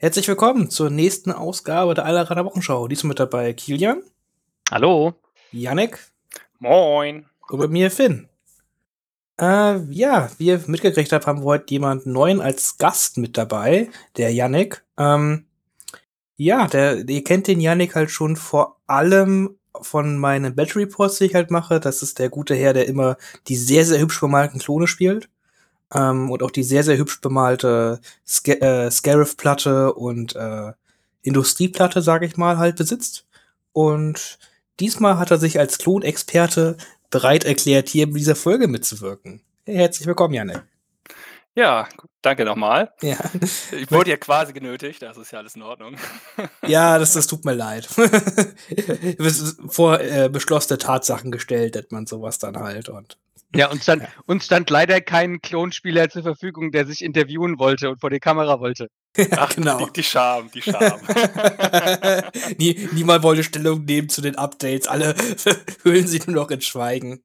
Herzlich willkommen zur nächsten Ausgabe der Alleraner Wochenschau. Diesmal mit dabei Kilian. Hallo. Janek. Moin. Und bei mir Finn. Äh, ja, wie ihr mitgekriegt habt, haben wir heute jemanden neuen als Gast mit dabei, der Janek. Ähm, ja, der, ihr kennt den Janek halt schon vor allem von meinen Battery Reports, die ich halt mache. Das ist der gute Herr, der immer die sehr, sehr hübsch bemalten Klone spielt ähm, und auch die sehr, sehr hübsch bemalte Sca äh, Scarif-Platte und äh, Industrieplatte, sage ich mal, halt besitzt. Und diesmal hat er sich als Klonexperte bereit erklärt, hier in dieser Folge mitzuwirken. Herzlich willkommen, Janne. Ja, danke nochmal. Ja. Ich wurde ja quasi genötigt, das ist ja alles in Ordnung. Ja, das, das tut mir leid. Vor äh, beschlossene Tatsachen gestellt, hat man sowas dann halt und ja, uns stand, uns stand leider kein Klonspieler zur Verfügung, der sich interviewen wollte und vor die Kamera wollte. Ach, genau. Die, die Scham, die Scham. Nie, niemand wollte Stellung nehmen zu den Updates. Alle hüllen sich nur noch in Schweigen.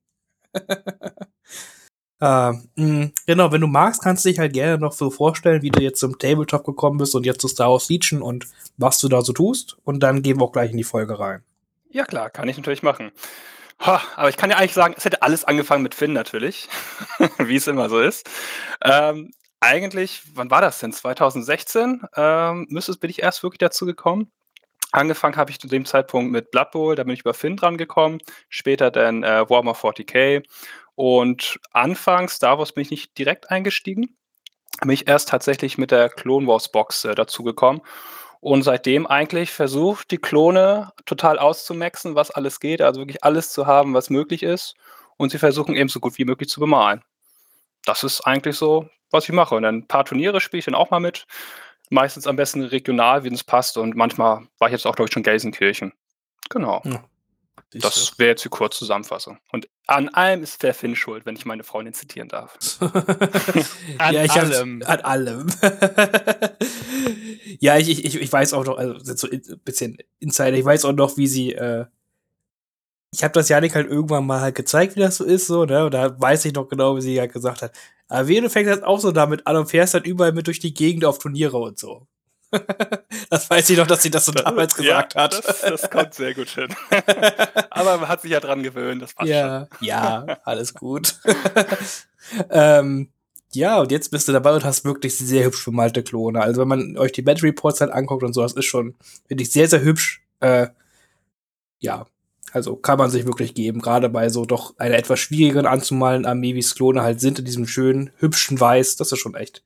Uh, mh, genau, wenn du magst, kannst du dich halt gerne noch so vorstellen, wie du jetzt zum Tabletop gekommen bist und jetzt zu Star Wars Legion und was du da so tust. Und dann gehen wir auch gleich in die Folge rein. Ja, klar, kann ich natürlich machen. Aber ich kann ja eigentlich sagen, es hätte alles angefangen mit Finn natürlich, wie es immer so ist. Ähm, eigentlich, wann war das denn? 2016 ähm, müsste, bin ich erst wirklich dazu gekommen. Angefangen habe ich zu dem Zeitpunkt mit Blood Bowl, da bin ich über Finn dran gekommen. Später dann äh, Warhammer 40k. Und anfangs Star Wars bin ich nicht direkt eingestiegen. Bin ich erst tatsächlich mit der Clone Wars Box äh, dazu gekommen und seitdem eigentlich versucht, die Klone total auszumaxen, was alles geht, also wirklich alles zu haben, was möglich ist. Und sie versuchen eben so gut wie möglich zu bemalen. Das ist eigentlich so, was ich mache. Und dann ein paar Turniere spiele ich dann auch mal mit. Meistens am besten regional, wie es passt. Und manchmal war ich jetzt auch, glaube ich, schon Gelsenkirchen. Genau. Ja. Das wäre jetzt die Kurzzusammenfassung. Und an allem ist der Finn schuld, wenn ich meine Freundin zitieren darf. an ja, ich allem. An allem. ja, ich, ich, ich weiß auch noch, also so ein bisschen Insider, ich weiß auch noch, wie sie, äh, ich habe das Janik halt irgendwann mal halt gezeigt, wie das so ist, so, ne? Und da weiß ich noch genau, wie sie halt gesagt hat. Aber wie du fängst halt auch so damit an und fährst halt überall mit durch die Gegend auf Turniere und so. das weiß ich noch, dass sie das so damals gesagt ja, hat. Das, das, kommt sehr gut hin. Aber man hat sich ja dran gewöhnt, das passt ja, schon. Ja, alles gut. ähm, ja, und jetzt bist du dabei und hast wirklich sehr hübsch bemalte Klone. Also wenn man euch die Battery Reports halt anguckt und so, das ist schon, finde ich, sehr, sehr hübsch. Äh, ja, also kann man sich wirklich geben, gerade bei so doch einer etwas schwierigeren anzumalen Armee, wie es Klone halt sind, in diesem schönen, hübschen Weiß. Das ist schon echt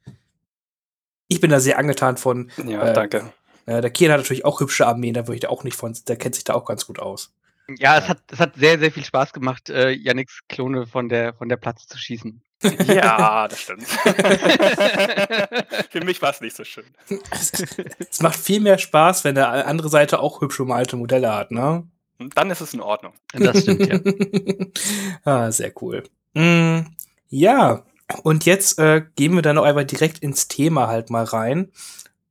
ich bin da sehr angetan von. Ja, äh, danke. Äh, der Kian hat natürlich auch hübsche Armeen, da würde ich da auch nicht von, der kennt sich da auch ganz gut aus. Ja, es hat, es hat sehr, sehr viel Spaß gemacht, äh, Yannicks Klone von der, von der Platz zu schießen. Ja, das stimmt. Für mich war es nicht so schön. es macht viel mehr Spaß, wenn der andere Seite auch hübsche alte Modelle hat, ne? Dann ist es in Ordnung. Das stimmt, ja. ah, sehr cool. Mm, ja, und jetzt äh, gehen wir dann noch einmal direkt ins Thema halt mal rein.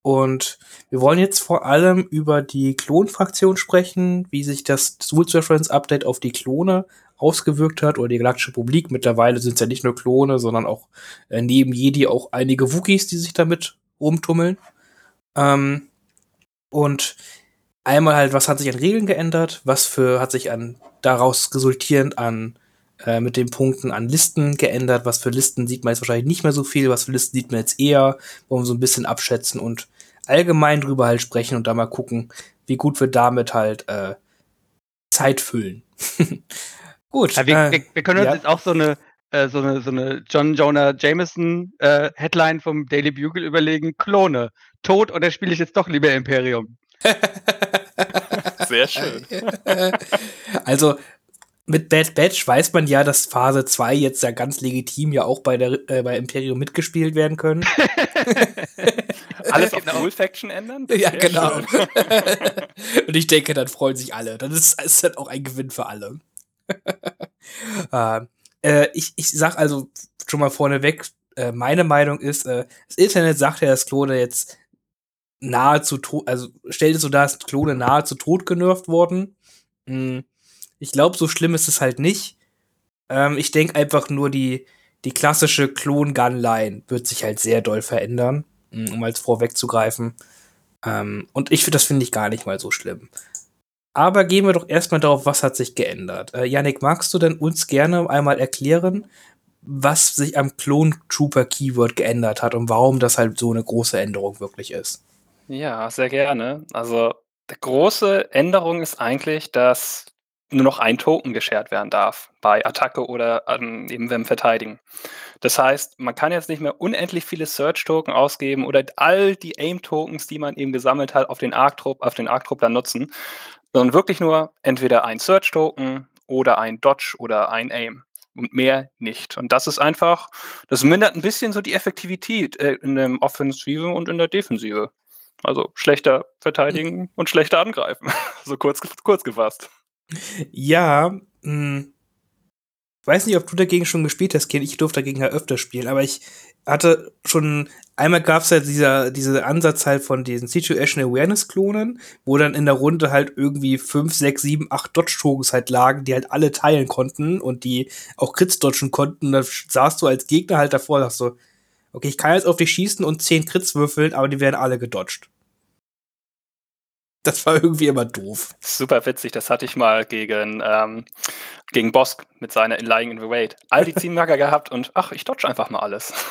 Und wir wollen jetzt vor allem über die Klonfraktion sprechen, wie sich das Tools Reference Update auf die Klone ausgewirkt hat oder die Galaktische Republik. Mittlerweile sind es ja nicht nur Klone, sondern auch äh, neben Jedi auch einige Wookies, die sich damit rumtummeln. Ähm, und einmal halt, was hat sich an Regeln geändert, was für hat sich an daraus resultierend an äh, mit den Punkten an Listen geändert. Was für Listen sieht man jetzt wahrscheinlich nicht mehr so viel, was für Listen sieht man jetzt eher, wollen wir so ein bisschen abschätzen und allgemein drüber halt sprechen und da mal gucken, wie gut wir damit halt äh, Zeit füllen. gut. Ja, wir, äh, wir, wir, können uns ja. jetzt auch so eine äh, so eine, so eine John Jonah Jameson äh, Headline vom Daily Bugle überlegen. Klone. Tot oder spiele ich jetzt doch lieber Imperium? Sehr schön. Also, mit Bad Batch weiß man ja, dass Phase 2 jetzt ja ganz legitim ja auch bei, der, äh, bei Imperium mitgespielt werden können. Alles auf genau. Rule Faction ändern? Ja, genau. Und ich denke, dann freuen sich alle. Dann ist, ist dann auch ein Gewinn für alle. äh, äh, ich, ich sag also schon mal vorneweg, äh, meine Meinung ist, äh, das Internet sagt ja, dass Klone jetzt nahezu tot, also stellt es so dar, dass Klone nahezu tot genervt wurden. Mhm ich glaube, so schlimm ist es halt nicht. Ähm, ich denke einfach nur, die, die klassische Klon-Gun-Line wird sich halt sehr doll verändern, mm, um als vorwegzugreifen. Ähm, und ich finde, das finde ich gar nicht mal so schlimm. Aber gehen wir doch erstmal darauf, was hat sich geändert. Äh, Yannick, magst du denn uns gerne einmal erklären, was sich am Clone Trooper Keyword geändert hat und warum das halt so eine große Änderung wirklich ist? Ja, sehr gerne. Also, die große Änderung ist eigentlich, dass nur noch ein Token geshared werden darf bei Attacke oder ähm, eben beim Verteidigen. Das heißt, man kann jetzt nicht mehr unendlich viele Search-Token ausgeben oder all die Aim-Tokens, die man eben gesammelt hat, auf den Arc-Trupp, auf den Arc-Trupp dann nutzen, sondern wirklich nur entweder ein Search-Token oder ein Dodge oder ein Aim und mehr nicht. Und das ist einfach, das mindert ein bisschen so die Effektivität äh, in der Offensive und in der Defensive. Also schlechter verteidigen und schlechter angreifen. so kurz, kurz gefasst. Ja, mh, hm. weiß nicht, ob du dagegen schon gespielt hast, Kind. Ich durfte dagegen ja öfter spielen, aber ich hatte schon, einmal gab es ja dieser, diese Ansatz halt von diesen Situation Awareness Klonen, wo dann in der Runde halt irgendwie fünf, sechs, sieben, acht Dodge-Tokens halt lagen, die halt alle teilen konnten und die auch Crits dodgen konnten. Da saßt du als Gegner halt davor und sagst so, okay, ich kann jetzt auf dich schießen und zehn Crits würfeln, aber die werden alle gedodged. Das war irgendwie immer doof. Super witzig, das hatte ich mal gegen, ähm, gegen Bosk mit seiner Lying in the Wait. All die Ziehmarker gehabt und ach, ich dodge einfach mal alles.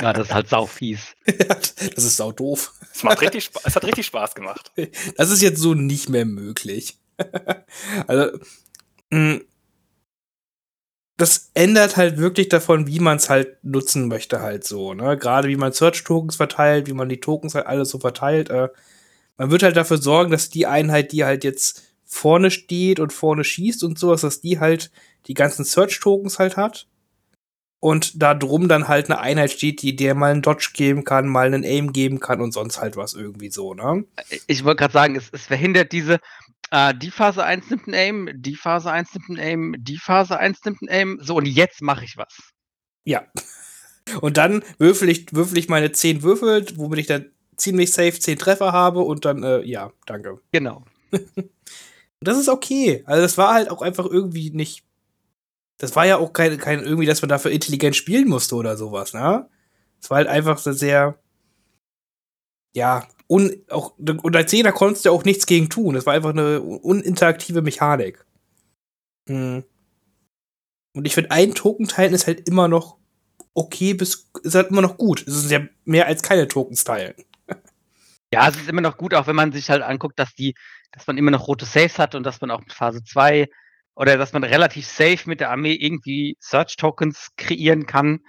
Ja, das ist halt sau fies. das ist sau doof. Es, macht richtig, es hat richtig Spaß gemacht. Das ist jetzt so nicht mehr möglich. also, mh, mm, das ändert halt wirklich davon, wie man es halt nutzen möchte, halt so. Ne? Gerade wie man Search-Tokens verteilt, wie man die Tokens halt alles so verteilt. Äh, man wird halt dafür sorgen, dass die Einheit, die halt jetzt vorne steht und vorne schießt und sowas, dass die halt die ganzen Search-Tokens halt hat. Und da drum dann halt eine Einheit steht, die der mal einen Dodge geben kann, mal einen Aim geben kann und sonst halt was irgendwie so, ne? Ich wollte gerade sagen, es, es verhindert diese, äh, die Phase 1 nimmt ein Aim, die Phase 1 nimmt ein Aim, die Phase 1 nimmt ein Aim, so und jetzt mache ich was. Ja. Und dann würfel ich, würfel ich meine 10 Würfel, womit ich dann ziemlich safe 10 Treffer habe und dann, äh, ja, danke. Genau. das ist okay. Also das war halt auch einfach irgendwie nicht. Das war ja auch kein, kein irgendwie, dass man dafür intelligent spielen musste oder sowas, ne? Es war halt einfach so sehr, ja, un, auch, und als Jeder konntest du auch nichts gegen tun. Das war einfach eine uninteraktive Mechanik. Hm. Und ich finde, ein Token teilen ist halt immer noch okay bis, ist halt immer noch gut. Es ist ja mehr als keine Tokens teilen. Ja, es ist immer noch gut, auch wenn man sich halt anguckt, dass die dass man immer noch rote Saves hat und dass man auch mit Phase 2 oder dass man relativ safe mit der Armee irgendwie Search-Tokens kreieren kann.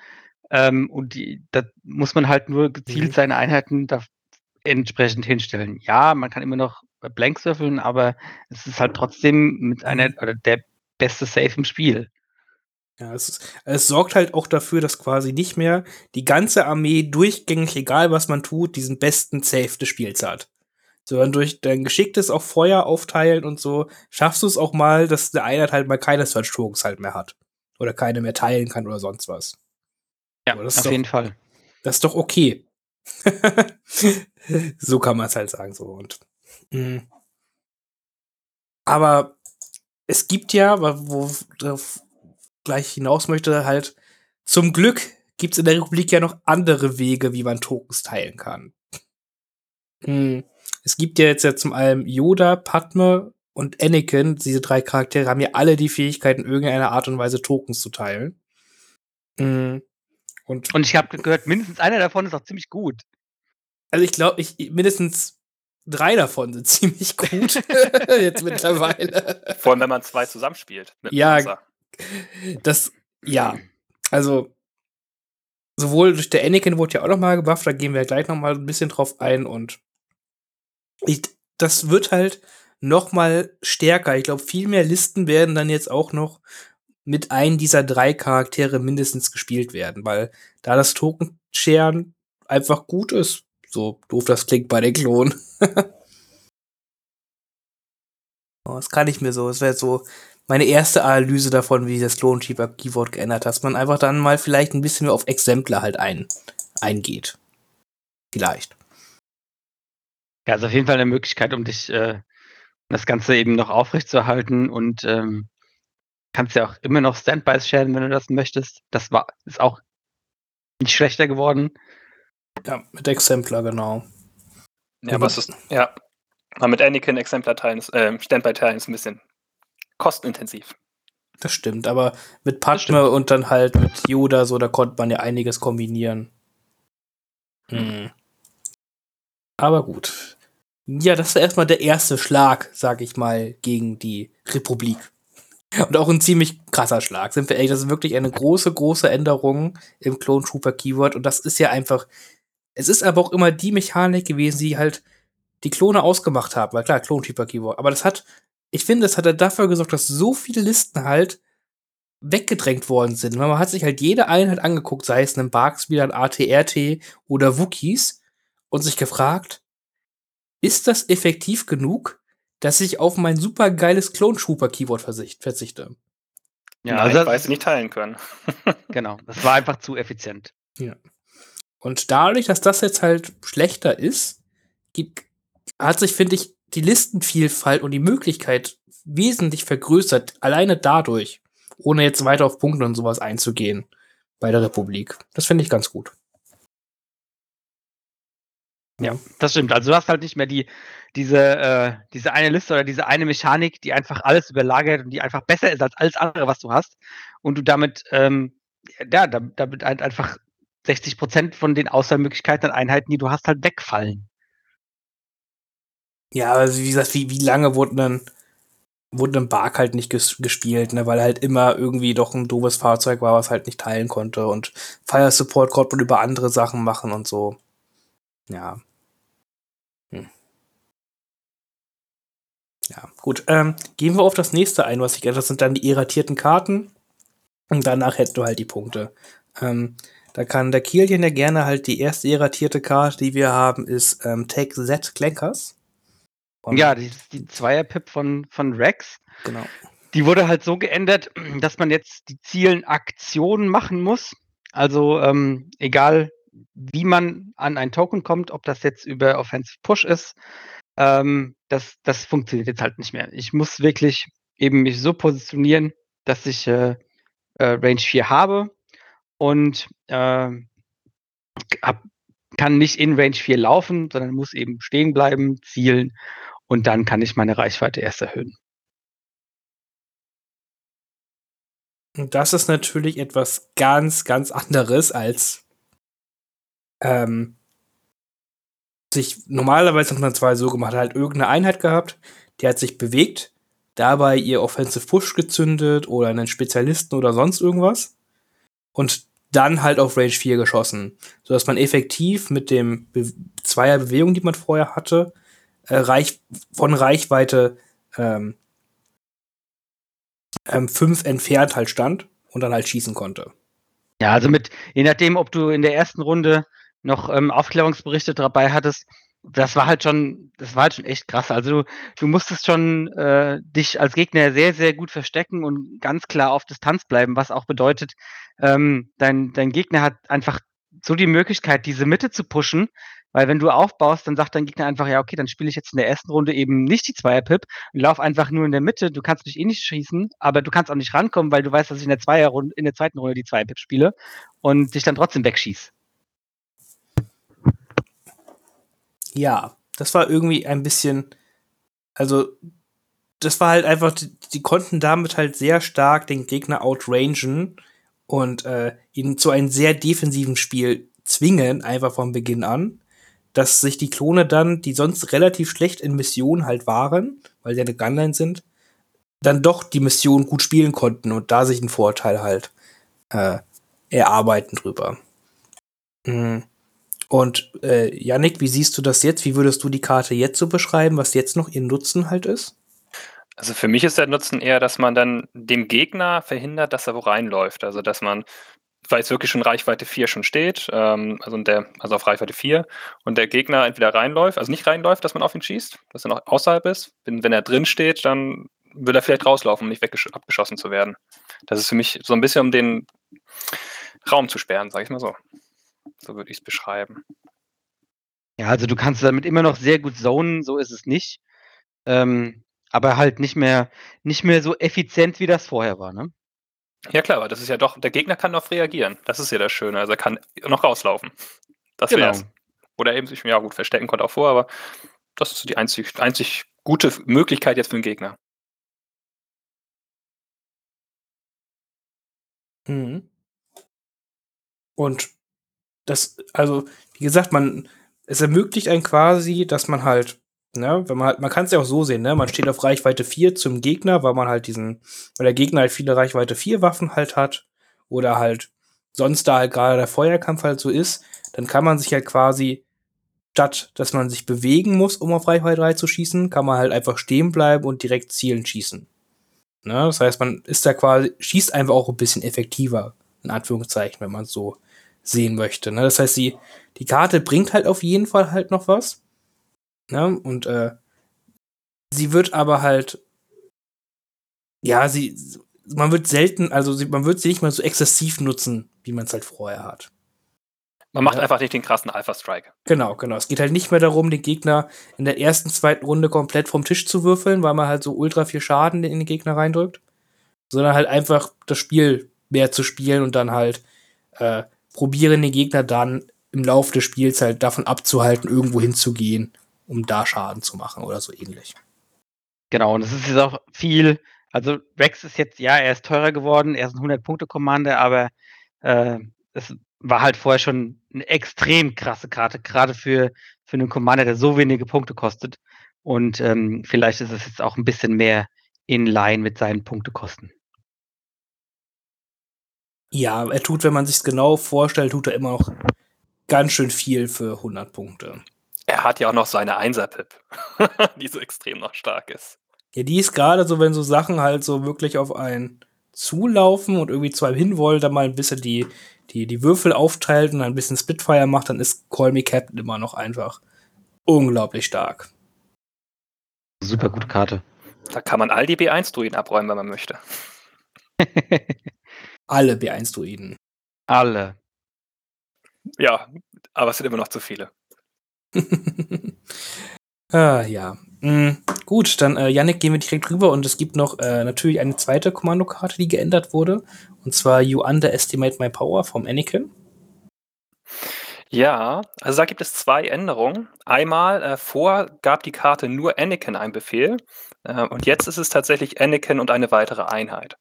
Ähm, und die, da muss man halt nur gezielt mhm. seine Einheiten da entsprechend hinstellen. Ja, man kann immer noch Blanks würfeln, aber es ist halt trotzdem mit einer mhm. oder der beste Save im Spiel. Ja, es, es sorgt halt auch dafür, dass quasi nicht mehr die ganze Armee durchgängig, egal was man tut, diesen besten Safe des Spiels hat. Sondern durch dein geschicktes auch Feuer aufteilen und so, schaffst du es auch mal, dass der Einheit halt mal keine Search Tokens halt mehr hat. Oder keine mehr teilen kann oder sonst was. Ja, auf doch, jeden Fall. Das ist doch okay. so kann man es halt sagen, so. Und, mh. Aber es gibt ja, wo, gleich hinaus möchte, halt, zum Glück gibt es in der Republik ja noch andere Wege, wie man Tokens teilen kann. Hm. Es gibt ja jetzt ja zum einen Yoda, Padme und Anakin, diese drei Charaktere haben ja alle die Fähigkeit, in irgendeiner Art und Weise Tokens zu teilen. Hm. Und, und ich habe gehört, mindestens einer davon ist auch ziemlich gut. Also ich glaube, ich mindestens drei davon sind ziemlich gut jetzt mittlerweile. Vor allem, wenn man zwei zusammenspielt. ja, das, ja, also sowohl durch der Anakin wurde ja auch noch mal gebufft, da gehen wir gleich noch mal ein bisschen drauf ein und ich, das wird halt noch mal stärker. Ich glaube, viel mehr Listen werden dann jetzt auch noch mit einem dieser drei Charaktere mindestens gespielt werden, weil da das Token-Sharen einfach gut ist. So doof das klingt bei den Klonen. oh, das kann ich mir so. Es wäre so meine erste Analyse davon, wie das Clone Keeper Keyword geändert hat, dass man einfach dann mal vielleicht ein bisschen mehr auf Exemplar halt ein, eingeht. Vielleicht. Ja, ist auf jeden Fall eine Möglichkeit, um dich äh, das Ganze eben noch aufrechtzuerhalten und ähm, kannst ja auch immer noch Standbys sharen, wenn du das möchtest. Das war ist auch nicht schlechter geworden. Ja, mit Exemplar, genau. Ja, aber es ist, ja, mal mit Anakin Exemplar teilen, äh, Standby teilen ist ein bisschen kostenintensiv. Das stimmt, aber mit Padme und dann halt mit Yoda, so, da konnte man ja einiges kombinieren. Hm. Aber gut. Ja, das ist erstmal der erste Schlag, sag ich mal, gegen die Republik. Und auch ein ziemlich krasser Schlag, sind wir ehrlich. Das ist wirklich eine große, große Änderung im Clone Trooper Keyword. Und das ist ja einfach. Es ist aber auch immer die Mechanik gewesen, die halt die Klone ausgemacht haben. Weil klar, Clone Trooper Keyword. Aber das hat, ich finde, es hat halt dafür gesorgt, dass so viele Listen halt weggedrängt worden sind. Weil man hat sich halt jede Einheit angeguckt, sei es ein Barkspieler, ein ATRT oder Wookies, und sich gefragt, ist das effektiv genug, dass ich auf mein super geiles Clone Trooper Keyword verzichte? Ja, Nein, also weil sie nicht teilen können. genau, das war einfach zu effizient. Ja. Und dadurch, dass das jetzt halt schlechter ist, gibt, hat sich, finde ich, die Listenvielfalt und die Möglichkeit wesentlich vergrößert, alleine dadurch, ohne jetzt weiter auf Punkte und sowas einzugehen bei der Republik. Das finde ich ganz gut. Ja, das stimmt. Also du hast halt nicht mehr die, diese, äh, diese eine Liste oder diese eine Mechanik, die einfach alles überlagert und die einfach besser ist als alles andere, was du hast. Und du damit, ähm, ja, damit halt einfach 60 Prozent von den Auswahlmöglichkeiten an Einheiten, die du hast, halt wegfallen. Ja, also wie gesagt, wie, wie lange wurde dann wurde ein Bark halt nicht ges gespielt, ne, weil halt immer irgendwie doch ein doofes Fahrzeug war, was halt nicht teilen konnte und Fire Support konnte man über andere Sachen machen und so. Ja. Ja, gut. Ähm, gehen wir auf das nächste ein, was ich das sind dann die irratierten Karten. Und danach hätten du halt die Punkte. Ähm, da kann der Kilian ja gerne halt die erste irratierte Karte, die wir haben, ist ähm, Take Z Clankers. Ja, die, die Zweier-Pip von, von Rex. Genau. Die wurde halt so geändert, dass man jetzt die Zielen Aktionen machen muss. Also ähm, egal, wie man an ein Token kommt, ob das jetzt über Offensive Push ist ähm, das, das funktioniert jetzt halt nicht mehr. Ich muss wirklich eben mich so positionieren, dass ich äh, äh, Range 4 habe und äh, hab, kann nicht in Range 4 laufen, sondern muss eben stehen bleiben, zielen und dann kann ich meine Reichweite erst erhöhen. Das ist natürlich etwas ganz, ganz anderes als ähm, sich normalerweise hat man zwar so gemacht, halt irgendeine Einheit gehabt, die hat sich bewegt, dabei ihr Offensive Push gezündet oder einen Spezialisten oder sonst irgendwas und dann halt auf Range 4 geschossen, sodass man effektiv mit dem Be Zweier Bewegung, die man vorher hatte, äh, Reich von Reichweite ähm, ähm, fünf entfernt halt stand und dann halt schießen konnte. Ja, also mit, je nachdem, ob du in der ersten Runde noch ähm, Aufklärungsberichte dabei hattest, das war halt schon, das war halt schon echt krass. Also du, musstest schon äh, dich als Gegner sehr, sehr gut verstecken und ganz klar auf Distanz bleiben, was auch bedeutet, ähm, dein, dein Gegner hat einfach so die Möglichkeit, diese Mitte zu pushen, weil wenn du aufbaust, dann sagt dein Gegner einfach, ja, okay, dann spiele ich jetzt in der ersten Runde eben nicht die Zweier-Pip und lauf einfach nur in der Mitte. Du kannst mich eh nicht schießen, aber du kannst auch nicht rankommen, weil du weißt, dass ich in der Zweierrunde, in der zweiten Runde die Zweier-Pip spiele und dich dann trotzdem wegschieß. Ja, das war irgendwie ein bisschen, also das war halt einfach, die, die konnten damit halt sehr stark den Gegner outrangen und äh, ihn zu einem sehr defensiven Spiel zwingen, einfach von Beginn an, dass sich die Klone dann, die sonst relativ schlecht in Missionen halt waren, weil sie eine Gunline sind, dann doch die Mission gut spielen konnten und da sich einen Vorteil halt äh, erarbeiten drüber. Mhm. Und äh, Yannick, wie siehst du das jetzt? Wie würdest du die Karte jetzt so beschreiben, was jetzt noch ihr Nutzen halt ist? Also für mich ist der Nutzen eher, dass man dann dem Gegner verhindert, dass er wo reinläuft. Also dass man, weil es wirklich schon Reichweite 4 schon steht, ähm, also, der, also auf Reichweite 4, und der Gegner entweder reinläuft, also nicht reinläuft, dass man auf ihn schießt, dass er noch außerhalb ist. Wenn, wenn er drin steht, dann will er vielleicht rauslaufen, um nicht abgeschossen zu werden. Das ist für mich so ein bisschen, um den Raum zu sperren, sag ich mal so. So würde ich es beschreiben. Ja, also du kannst damit immer noch sehr gut zonen, so ist es nicht. Ähm, aber halt nicht mehr, nicht mehr so effizient, wie das vorher war, ne? Ja klar, aber das ist ja doch, der Gegner kann darauf reagieren. Das ist ja das Schöne. Also er kann noch rauslaufen. Das genau. wär's. Oder eben sich, ja gut, verstecken konnte auch vor, aber das ist die einzig, einzig gute Möglichkeit jetzt für den Gegner. Mhm. Und das, also, wie gesagt, man, es ermöglicht einen quasi, dass man halt, ne, wenn man halt, man kann es ja auch so sehen, ne, man steht auf Reichweite 4 zum Gegner, weil man halt diesen, weil der Gegner halt viele Reichweite 4 Waffen halt hat, oder halt sonst da halt gerade der Feuerkampf halt so ist, dann kann man sich halt quasi, statt dass man sich bewegen muss, um auf Reichweite 3 zu schießen, kann man halt einfach stehen bleiben und direkt zielen schießen. Ne? Das heißt, man ist da quasi, schießt einfach auch ein bisschen effektiver, in Anführungszeichen, wenn man es so sehen möchte. Ne? Das heißt, die, die Karte bringt halt auf jeden Fall halt noch was. Ne? Und äh, sie wird aber halt, ja, sie, man wird selten, also sie, man wird sie nicht mal so exzessiv nutzen, wie man es halt vorher hat. Man macht ja. einfach nicht den krassen Alpha-Strike. Genau, genau. Es geht halt nicht mehr darum, den Gegner in der ersten, zweiten Runde komplett vom Tisch zu würfeln, weil man halt so ultra viel Schaden in den Gegner reindrückt. Sondern halt einfach das Spiel mehr zu spielen und dann halt äh, probieren, den Gegner dann im Laufe des Spiels halt davon abzuhalten, irgendwo hinzugehen, um da Schaden zu machen oder so ähnlich. Genau, und es ist jetzt auch viel, also Rex ist jetzt, ja, er ist teurer geworden, er ist ein 100-Punkte-Commander, aber äh, es war halt vorher schon eine extrem krasse Karte, gerade für, für einen Commander, der so wenige Punkte kostet. Und ähm, vielleicht ist es jetzt auch ein bisschen mehr in line mit seinen Punktekosten. Ja, er tut, wenn man sich genau vorstellt, tut er immer noch ganz schön viel für 100 Punkte. Er hat ja auch noch seine Einser-Pip, die so extrem noch stark ist. Ja, die ist gerade so, wenn so Sachen halt so wirklich auf einen zulaufen und irgendwie zu einem hinwollen, dann mal ein bisschen die, die, die Würfel aufteilt und ein bisschen Spitfire macht, dann ist Call Me Captain immer noch einfach unglaublich stark. Super gute Karte. Da kann man all die B1-Druiden abräumen, wenn man möchte. Alle B1-Druiden. Alle. Ja, aber es sind immer noch zu viele. ah, ja. Mhm. Gut, dann, äh, Yannick, gehen wir direkt rüber und es gibt noch äh, natürlich eine zweite Kommandokarte, die geändert wurde. Und zwar You Underestimate My Power vom Anakin. Ja, also da gibt es zwei Änderungen. Einmal, äh, vor gab die Karte nur Anakin einen Befehl. Äh, und jetzt ist es tatsächlich Anakin und eine weitere Einheit.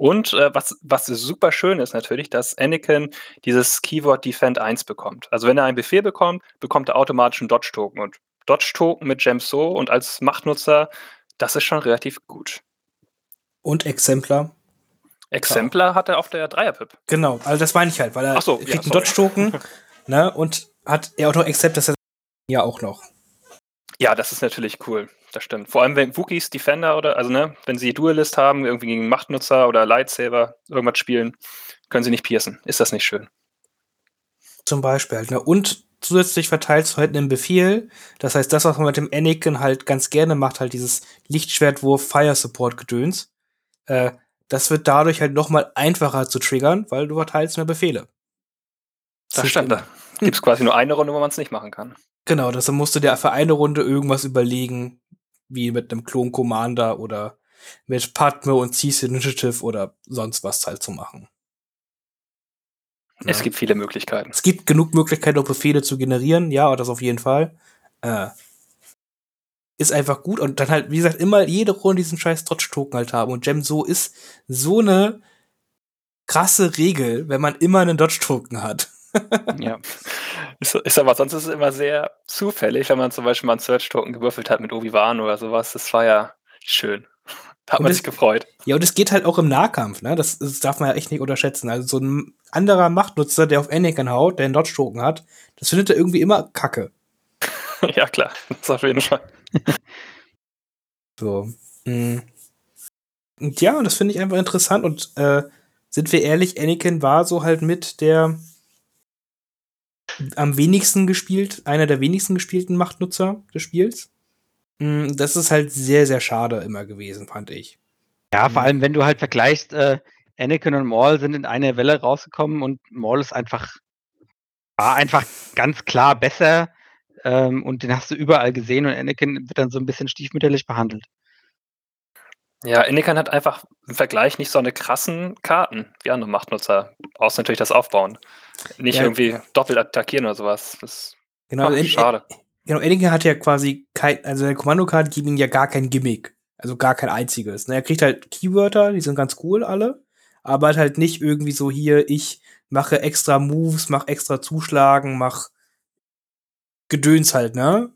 Und äh, was, was super schön ist natürlich, dass Anakin dieses Keyword Defend 1 bekommt. Also wenn er einen Befehl bekommt, bekommt er automatisch einen Dodge-Token. Und Dodge-Token mit Gemso und als Machtnutzer, das ist schon relativ gut. Und Exemplar. Exemplar hat er auf der Dreier-Pip. Genau, also das meine ich halt, weil er so, kriegt ja, einen Dodge-Token ne, und hat er auch noch Accept, das ja auch noch. Ja, das ist natürlich cool. Das stimmt. Vor allem, wenn Wookies Defender oder, also ne, wenn sie Duelist haben, irgendwie gegen Machtnutzer oder Lightsaber irgendwas spielen, können sie nicht piercen. Ist das nicht schön? Zum Beispiel halt, ne? Und zusätzlich verteilst du halt einen Befehl. Das heißt, das, was man mit dem Anakin halt ganz gerne macht, halt dieses Lichtschwertwurf Fire Support Gedöns, äh, das wird dadurch halt noch mal einfacher zu triggern, weil du verteilst mehr Befehle. Das, das stimmt. Da gibt es quasi nur eine Runde, wo man es nicht machen kann. Genau, deshalb musst du dir für eine Runde irgendwas überlegen, wie mit einem Klon Commander oder mit Padme und Cease Initiative oder sonst was halt zu machen. Es ja. gibt viele Möglichkeiten. Es gibt genug Möglichkeiten, auch Befehle zu generieren, ja, das auf jeden Fall. Äh, ist einfach gut und dann halt, wie gesagt, immer jede Runde diesen scheiß Dodge-Token halt haben. Und Gem so ist so eine krasse Regel, wenn man immer einen Dodge-Token hat. Ja. Ist, ist, aber sonst ist es immer sehr zufällig, wenn man zum Beispiel mal einen Search-Token gewürfelt hat mit Obi-Wan oder sowas. Das war ja schön. Da hat man sich gefreut. Ja, und es geht halt auch im Nahkampf, ne? Das, das, darf man ja echt nicht unterschätzen. Also so ein anderer Machtnutzer, der auf Anakin haut, der einen Dodge-Token hat, das findet er irgendwie immer kacke. ja, klar. Das auf jeden Fall. so. Mh. Und ja, und das finde ich einfach interessant. Und äh, sind wir ehrlich, Anakin war so halt mit der am wenigsten gespielt, einer der wenigsten gespielten Machtnutzer des Spiels. Mm, das ist halt sehr, sehr schade immer gewesen, fand ich. Ja, vor mhm. allem, wenn du halt vergleichst, äh, Anakin und Maul sind in einer Welle rausgekommen und Maul ist einfach, war einfach ganz klar besser ähm, und den hast du überall gesehen und Anakin wird dann so ein bisschen stiefmütterlich behandelt. Ja, Anakin hat einfach im Vergleich nicht so eine krassen Karten wie andere Machtnutzer, außer natürlich das Aufbauen. Nicht ja. irgendwie doppelt attackieren oder sowas. Das Genau, Ach, schade. Genau, Anakin hat ja quasi kein, also der Kommandokarte gibt ihm ja gar kein Gimmick. Also gar kein einziges. Ne? Er kriegt halt Keywörter, die sind ganz cool alle, aber halt nicht irgendwie so hier, ich mache extra Moves, mach extra Zuschlagen, mach Gedöns halt, ne?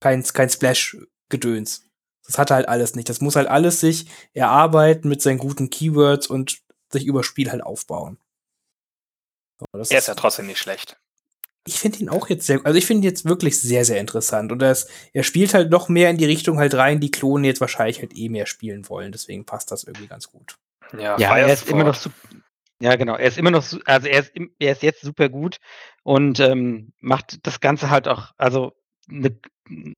Kein, kein Splash-Gedöns. Das hat er halt alles nicht. Das muss halt alles sich erarbeiten mit seinen guten Keywords und sich über Spiel halt aufbauen. So, er ist, ist ja trotzdem nicht schlecht. Ich finde ihn auch jetzt sehr, also ich finde ihn jetzt wirklich sehr, sehr interessant. Und das, er spielt halt noch mehr in die Richtung halt rein, die Klonen jetzt wahrscheinlich halt eh mehr spielen wollen. Deswegen passt das irgendwie ganz gut. Ja, ja er ist immer noch so, ja, genau. Er ist immer noch, also er ist, er ist jetzt super gut und ähm, macht das Ganze halt auch, also eine,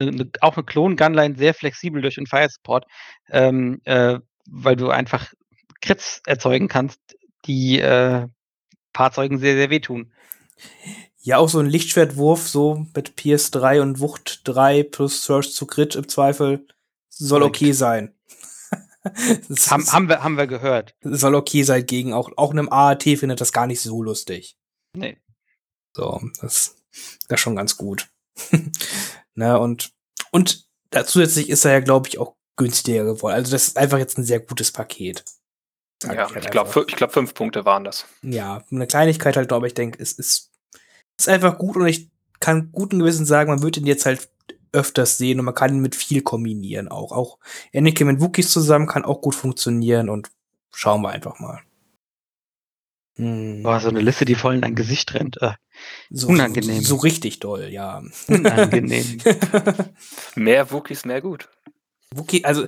eine, auch eine Klon-Gunline sehr flexibel durch den Fire Support, ähm, äh, weil du einfach Crits erzeugen kannst, die äh, Fahrzeugen sehr, sehr wehtun. Ja, auch so ein Lichtschwertwurf, so mit PS3 und Wucht 3 plus Search zu Crit im Zweifel, soll okay sein. haben, haben, wir, haben wir gehört. Soll okay sein gegen auch, auch einem AAT findet das gar nicht so lustig. Nee. So, das, das ist schon ganz gut. Na, und, und zusätzlich ist er ja, glaube ich, auch günstiger geworden. Also, das ist einfach jetzt ein sehr gutes Paket. Ja, ich, halt ich glaube, glaub, fünf Punkte waren das. Ja, eine Kleinigkeit halt, glaube ich, denke, es ist, ist einfach gut und ich kann guten Gewissen sagen, man wird ihn jetzt halt öfters sehen und man kann ihn mit viel kombinieren auch. Auch Anakin mit Wookies zusammen kann auch gut funktionieren und schauen wir einfach mal. Hm. Boah, so eine Liste, die voll in dein Gesicht rennt. Äh, so, unangenehm. So, so, richtig doll, ja. Unangenehm. mehr Wookies, mehr gut. Wookie, also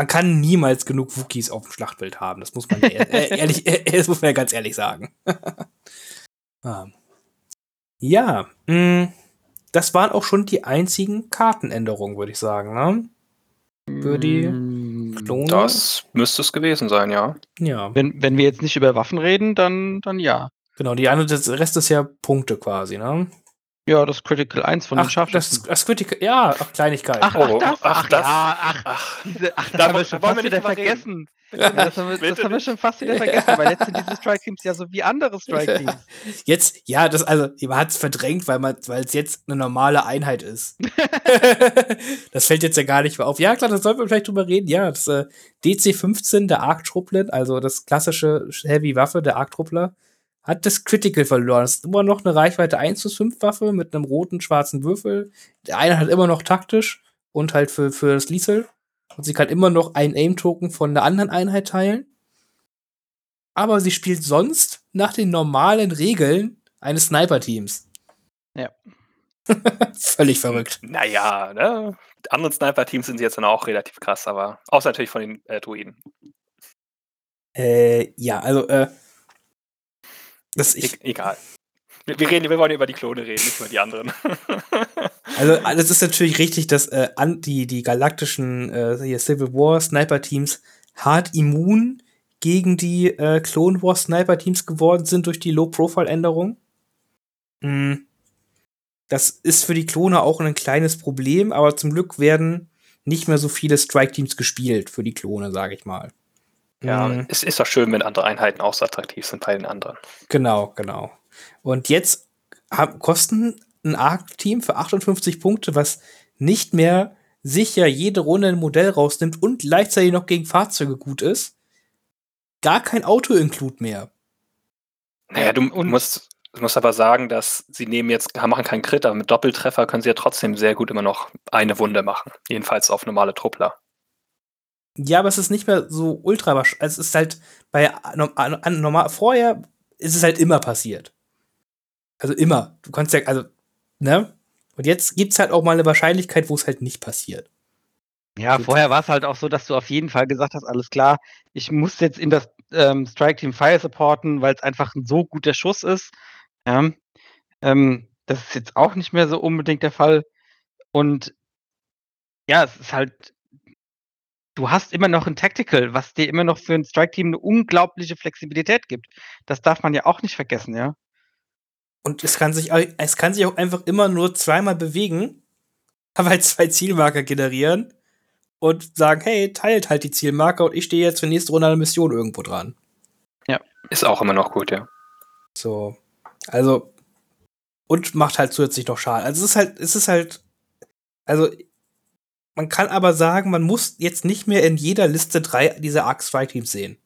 man kann niemals genug Wookies auf dem Schlachtbild haben. Das muss man ehrlich, das muss man ja ganz ehrlich sagen. ah. Ja, mh, hm das waren auch schon die einzigen Kartenänderungen, würde ich sagen, ne? Für die mm, Klone. Das müsste es gewesen sein, ja. Ja. Wenn, wenn wir jetzt nicht über Waffen reden, dann, dann ja. Genau, die andere, das Rest ist ja Punkte quasi, ne? Ja, das Critical 1 von ach, den Scharfschützen. Das, das Critical, ja, ach, Kleinigkeit. Ach, ach, das, ach, das, ja, ach, ach, diese, ach, das haben wir schon fast wieder vergessen. Ja, das, haben wir, das haben wir schon fast wieder vergessen, weil jetzt sind diese Strike Teams ja so wie andere Strike Teams. Jetzt, ja, das, also, man hat es verdrängt, weil man, weil es jetzt eine normale Einheit ist. das fällt jetzt ja gar nicht mehr auf. Ja, klar, da sollten wir vielleicht drüber reden. Ja, das äh, DC-15, der Arc-Truppler, also das klassische Heavy-Waffe, der Arc-Truppler, hat das Critical verloren. Das ist immer noch eine Reichweite 1 zu 5 Waffe mit einem roten, schwarzen Würfel. Der eine hat immer noch taktisch und halt für, für das Liesel. Und sie kann immer noch einen Aim-Token von einer anderen Einheit teilen. Aber sie spielt sonst nach den normalen Regeln eines Sniper-Teams. Ja. Völlig verrückt. Naja, ne? Die anderen Sniper-Teams sind jetzt dann auch relativ krass, aber außer natürlich von den äh, Druiden. Äh, ja, also, äh, das e egal. Wir, wir, reden, wir wollen über die Klone reden, nicht über die anderen. also, es ist natürlich richtig, dass äh, die, die galaktischen äh, Civil War Sniper-Teams hart immun gegen die äh, Clone War Sniper-Teams geworden sind durch die Low-Profile-Änderung. Mhm. Das ist für die Klone auch ein kleines Problem, aber zum Glück werden nicht mehr so viele Strike-Teams gespielt für die Klone, sage ich mal. Ja, mhm. es ist doch schön, wenn andere Einheiten auch so attraktiv sind bei den anderen. Genau, genau. Und jetzt haben, kosten ein Arc-Team für 58 Punkte, was nicht mehr sicher jede Runde ein Modell rausnimmt und gleichzeitig noch gegen Fahrzeuge gut ist, gar kein Auto-Include mehr. Naja, du, und musst, du musst aber sagen, dass sie nehmen jetzt, machen keinen Crit, aber mit Doppeltreffer können sie ja trotzdem sehr gut immer noch eine Wunde machen. Jedenfalls auf normale Truppler. Ja, aber es ist nicht mehr so ultra wahrscheinlich. Es ist halt bei normal vorher ist es halt immer passiert. Also immer. Du kannst ja, also, ne? Und jetzt gibt's halt auch mal eine Wahrscheinlichkeit, wo es halt nicht passiert. Ja, vorher war es halt auch so, dass du auf jeden Fall gesagt hast, alles klar, ich muss jetzt in das ähm, Strike Team Fire supporten, weil es einfach ein so guter Schuss ist. Ja, ähm, das ist jetzt auch nicht mehr so unbedingt der Fall. Und ja, es ist halt du hast immer noch ein Tactical, was dir immer noch für ein Strike-Team eine unglaubliche Flexibilität gibt. Das darf man ja auch nicht vergessen, ja. Und es kann sich, es kann sich auch einfach immer nur zweimal bewegen, aber halt zwei Zielmarker generieren und sagen, hey, teilt halt die Zielmarker und ich stehe jetzt für nächste Runde eine Mission irgendwo dran. Ja, ist auch immer noch gut, ja. So. Also, und macht halt zusätzlich noch Schaden. Also es ist halt, es ist halt, also man kann aber sagen, man muss jetzt nicht mehr in jeder Liste drei dieser Arc Strike Teams sehen.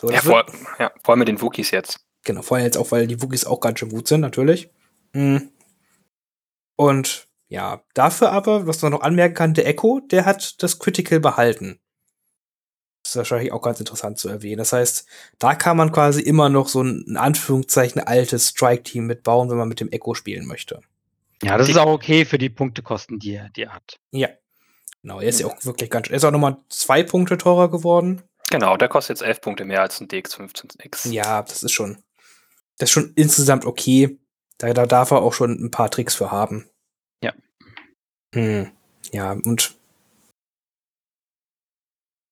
So, ja, vor, ja, vor allem mit den Wookies jetzt. Genau, vor allem jetzt auch, weil die Wookies auch ganz schön gut sind, natürlich. Mhm. Und ja, dafür aber, was man noch anmerken kann, der Echo, der hat das Critical behalten. Das ist wahrscheinlich auch ganz interessant zu erwähnen. Das heißt, da kann man quasi immer noch so ein, in Anführungszeichen, altes Strike-Team mitbauen, wenn man mit dem Echo spielen möchte. Ja, das ist auch okay für die Punktekosten, die er, die er hat. Ja. Genau, er ist ja auch wirklich ganz, er ist auch nochmal zwei Punkte teurer geworden. Genau, der kostet jetzt elf Punkte mehr als ein DX15X. Ja, das ist schon, das ist schon insgesamt okay. Da, da darf er auch schon ein paar Tricks für haben. Ja. Hm. Ja, und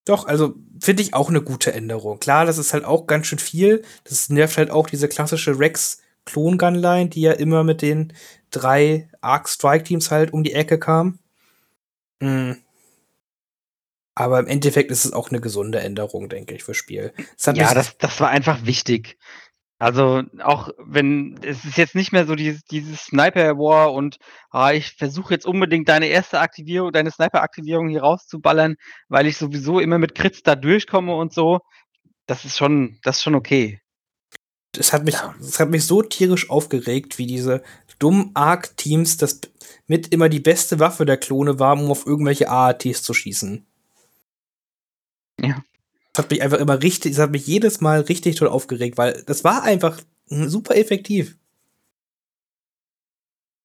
doch, also finde ich auch eine gute Änderung. Klar, das ist halt auch ganz schön viel. Das nervt halt auch diese klassische Rex Klon Gunline, die ja immer mit den drei Arc Strike Teams halt um die Ecke kam. Mhm. Aber im Endeffekt ist es auch eine gesunde Änderung, denke ich, fürs Spiel. ja, das, das war einfach wichtig. Also auch wenn es ist jetzt nicht mehr so dieses, dieses Sniper War und ah, ich versuche jetzt unbedingt deine erste Aktivierung, deine Sniper-Aktivierung hier rauszuballern, weil ich sowieso immer mit Crits da durchkomme und so. Das ist schon, das ist schon okay. Das hat mich, das hat mich so tierisch aufgeregt, wie diese dummen Arc-Teams, das mit immer die beste Waffe der Klone war, um auf irgendwelche AATs zu schießen. Ja. Das hat mich einfach immer richtig, das hat mich jedes Mal richtig toll aufgeregt, weil das war einfach super effektiv.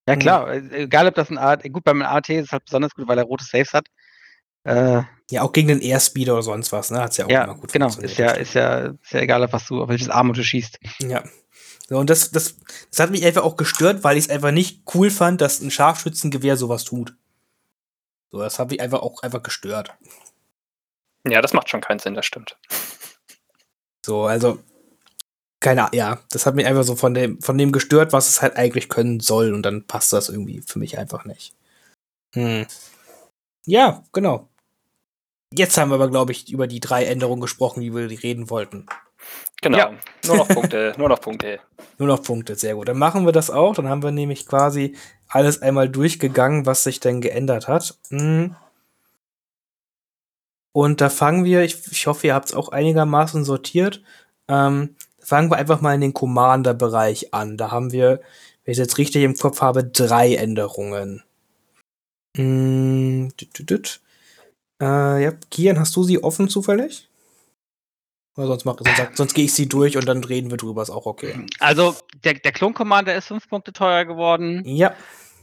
Ja, klar, hm. egal ob das ein AT, gut, beim AT ist es halt besonders gut, weil er rote Saves hat. Äh, ja, auch gegen den Airspeeder oder sonst was, ne? Hat's ja auch ja, immer gut genau, ist ja, ist ja, ist ja egal, auf was du, auf welches Arm du schießt. Ja. So, und das, das, das hat mich einfach auch gestört, weil ich es einfach nicht cool fand, dass ein Scharfschützengewehr sowas tut. So, das hat mich einfach auch einfach gestört. Ja, das macht schon keinen Sinn, das stimmt. So, also, keine Ahnung, ja, das hat mich einfach so von dem, von dem gestört, was es halt eigentlich können soll und dann passt das irgendwie für mich einfach nicht. Hm. Ja, genau. Jetzt haben wir aber, glaube ich, über die drei Änderungen gesprochen, die wir reden wollten. Genau. Ja. Nur noch Punkte, nur noch Punkte. Nur noch Punkte, sehr gut. Dann machen wir das auch. Dann haben wir nämlich quasi alles einmal durchgegangen, was sich denn geändert hat. Hm. Und da fangen wir, ich, ich hoffe, ihr habt es auch einigermaßen sortiert. Ähm, fangen wir einfach mal in den Commander-Bereich an. Da haben wir, wenn ich jetzt richtig im Kopf habe, drei Änderungen. Mm, dit, dit, dit. Äh, ja, Kian, hast du sie offen zufällig? Sonst, mach, sonst, sonst gehe ich sie durch und dann reden wir drüber, ist auch okay. Also, der, der Klon-Commander ist fünf Punkte teurer geworden. Ja.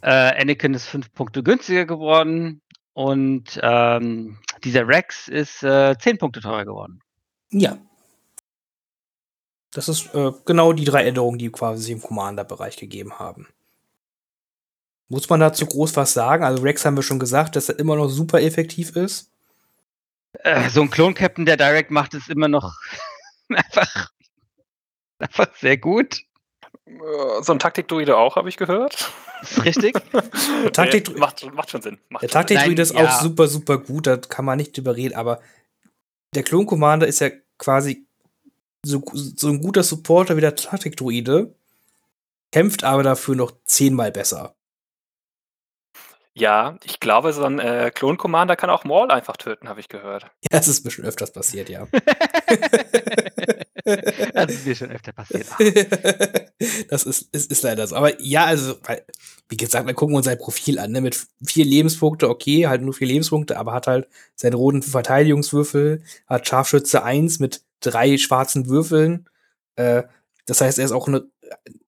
Äh, Anakin ist fünf Punkte günstiger geworden. Und ähm, dieser Rex ist äh, 10 Punkte teurer geworden. Ja. Das ist äh, genau die drei Änderungen, die quasi sich im Commander-Bereich gegeben haben. Muss man dazu groß was sagen? Also Rex haben wir schon gesagt, dass er immer noch super effektiv ist. Äh, so ein Klon-Captain, der Direct macht, ist immer noch einfach, einfach sehr gut. So ein Taktik-Druide auch, habe ich gehört. Ist richtig. Taktik nee, macht, macht schon Sinn. Macht der Taktik-Druide ist ja. auch super, super gut, da kann man nicht drüber reden, aber der Klon-Commander ist ja quasi so, so ein guter Supporter wie der Taktik-Druide, kämpft aber dafür noch zehnmal besser. Ja, ich glaube, so ein äh, Klon-Commander kann auch Maul einfach töten, habe ich gehört. Ja, es ist ein bisschen öfters passiert, ja. das ist mir schon öfter passiert. das ist, ist, ist leider so. Aber ja, also, wie gesagt, wir gucken uns sein Profil an, ne? Mit vier Lebenspunkte, okay, halt nur vier Lebenspunkte, aber hat halt seinen roten Verteidigungswürfel, hat Scharfschütze 1 mit drei schwarzen Würfeln. Äh, das heißt, er ist auch eine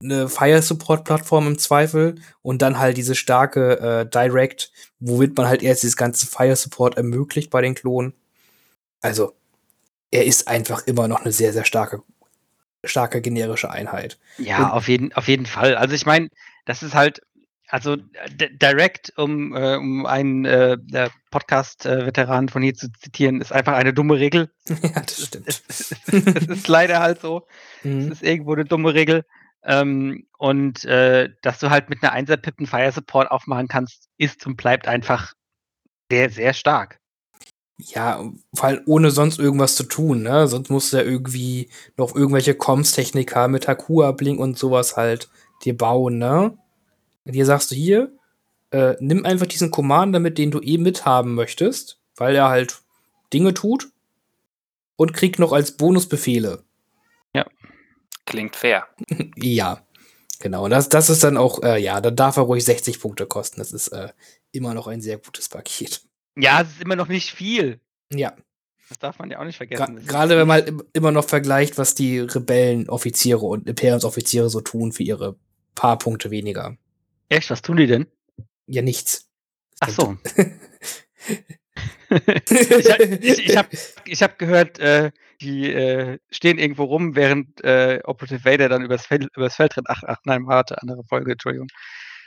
eine Fire Support Plattform im Zweifel und dann halt diese starke äh, Direct, womit man halt erst dieses ganze Fire Support ermöglicht bei den Klonen. Also, er ist einfach immer noch eine sehr, sehr starke, starke generische Einheit. Ja, und auf jeden, auf jeden Fall. Also ich meine, das ist halt, also Direct, um, äh, um einen äh, Podcast-Veteran von hier zu zitieren, ist einfach eine dumme Regel. ja, das stimmt. Es, es, es, es ist leider halt so. Mhm. Es ist irgendwo eine dumme Regel. Ähm, und äh, dass du halt mit einer Einser-Pippen Fire Support aufmachen kannst, ist und bleibt einfach sehr, sehr stark. Ja, allem ohne sonst irgendwas zu tun, ne? Sonst musst du ja irgendwie noch irgendwelche Comms-Techniker mit Hakua Blink und sowas halt dir bauen, ne? Und dir sagst du hier, äh, nimm einfach diesen Commander mit, den du eh mithaben möchtest, weil er halt Dinge tut und krieg noch als Bonus Befehle. Ja. Klingt fair. ja. Genau, und das, das ist dann auch, äh, ja, da darf er ruhig 60 Punkte kosten. Das ist äh, immer noch ein sehr gutes Paket. Ja, es ist immer noch nicht viel. Ja. Das darf man ja auch nicht vergessen. Gerade wenn man immer noch vergleicht, was die Rebellenoffiziere und Imperiumsoffiziere so tun für ihre paar Punkte weniger. Echt? Was tun die denn? Ja, nichts. Ach so. ich habe ich hab, ich hab gehört, äh, die äh, stehen irgendwo rum, während äh, Operative Vader dann übers Feld, übers Feld rennt. Ach, ach nein, warte, andere Folge, Entschuldigung.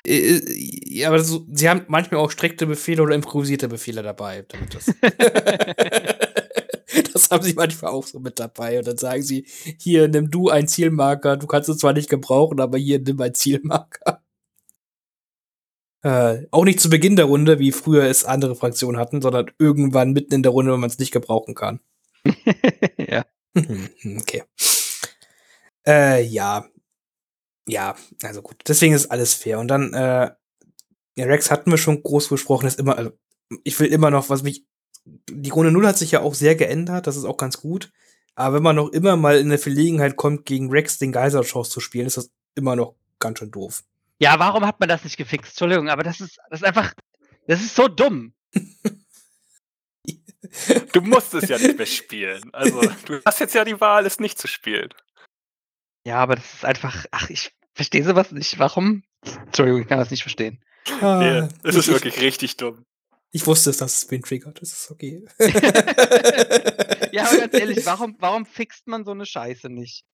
Äh, äh, ja, aber so, sie haben manchmal auch strikte Befehle oder improvisierte Befehle dabei. Das, das haben sie manchmal auch so mit dabei. Und dann sagen sie: Hier, nimm du einen Zielmarker. Du kannst es zwar nicht gebrauchen, aber hier, nimm einen Zielmarker. Äh, auch nicht zu Beginn der Runde, wie früher es andere Fraktionen hatten, sondern irgendwann mitten in der Runde, wenn man es nicht gebrauchen kann. ja. okay. Äh, ja, ja, also gut, deswegen ist alles fair. Und dann, äh, ja, Rex hatten wir schon groß besprochen, ist immer, also ich will immer noch, was mich, die Runde 0 hat sich ja auch sehr geändert, das ist auch ganz gut. Aber wenn man noch immer mal in der Verlegenheit kommt, gegen Rex den Geiserschoss zu spielen, ist das immer noch ganz schön doof. Ja, warum hat man das nicht gefixt? Entschuldigung, aber das ist, das ist einfach, das ist so dumm. du musst es ja nicht mehr spielen. Also, du hast jetzt ja die Wahl, es nicht zu spielen. Ja, aber das ist einfach, ach, ich verstehe sowas nicht. Warum? Entschuldigung, ich kann das nicht verstehen. Ah, ja, es ist wirklich richtig dumm. Ich wusste es, dass es wen triggert. Das ist okay. ja, aber ganz ehrlich, warum, warum fixt man so eine Scheiße nicht?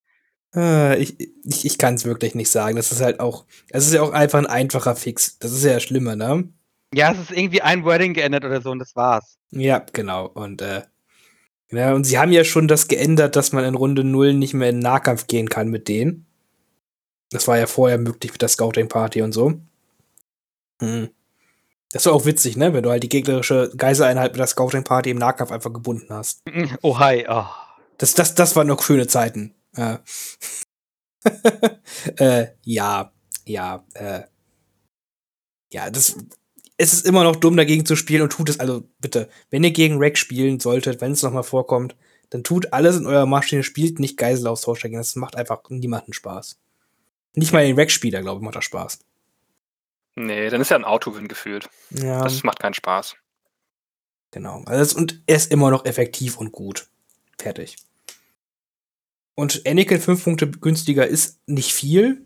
Äh, ich ich, ich kann es wirklich nicht sagen. Das ist halt auch, es ist ja auch einfach ein einfacher Fix. Das ist ja schlimmer, ne? Ja, es ist irgendwie ein Wording geändert oder so und das war's. Ja, genau. Und äh, ja, und sie haben ja schon das geändert, dass man in Runde 0 nicht mehr in Nahkampf gehen kann mit denen. Das war ja vorher möglich mit der Scouting Party und so. Hm. Das war auch witzig, ne? Wenn du halt die gegnerische Geiseleinheit mit der Scouting Party im Nahkampf einfach gebunden hast. Oh hi, oh. Das, das, das waren noch schöne Zeiten. Äh. äh, ja, ja, äh. Ja, das, es ist immer noch dumm, dagegen zu spielen und tut es, also bitte, wenn ihr gegen Rack spielen solltet, wenn es nochmal vorkommt, dann tut alles in eurer Maschine, spielt nicht Geiselaustausch dagegen. Das macht einfach niemanden Spaß. Nicht mal den Rack-Spieler, glaube ich, macht das Spaß. Nee, dann ist ja ein Autowin gefühlt. Ja. Das macht keinen Spaß. Genau. Also, und er ist immer noch effektiv und gut. Fertig. Und Anakin 5 Punkte günstiger ist nicht viel.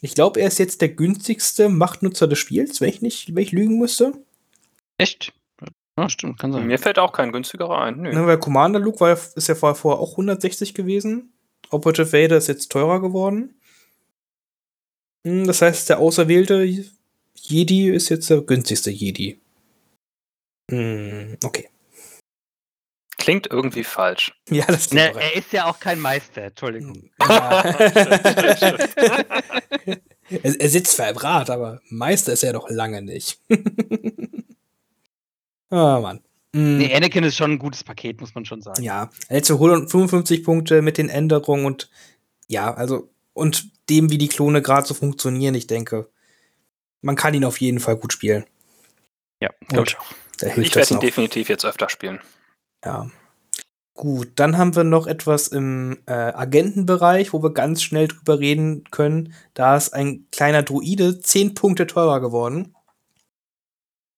Ich glaube, er ist jetzt der günstigste Machtnutzer des Spiels, wenn ich nicht, wenn ich lügen müsste. Echt? Ja, stimmt, kann sein. Mir fällt auch kein günstigerer ein. Nö. Ne, weil Commander Luke war, ist ja vorher, vorher auch 160 gewesen. Operative Vader ist jetzt teurer geworden. Hm, das heißt, der auserwählte Jedi ist jetzt der günstigste Jedi. Hm, okay. Klingt irgendwie falsch. Ja, das ne, Er ist ja auch kein Meister, Entschuldigung. Ja. er, er, sitzt zwar im Rat, aber Meister ist er doch lange nicht. oh Mann. Mm. Nee, Anakin ist schon ein gutes Paket, muss man schon sagen. Ja, letzte 155 Punkte mit den Änderungen und ja, also und dem, wie die Klone gerade so funktionieren, ich denke, man kann ihn auf jeden Fall gut spielen. Ja, glaube ich auch. Ich werde ihn definitiv jetzt öfter spielen. Ja. Gut, dann haben wir noch etwas im äh, Agentenbereich, wo wir ganz schnell drüber reden können. Da ist ein kleiner Druide 10 Punkte teurer geworden.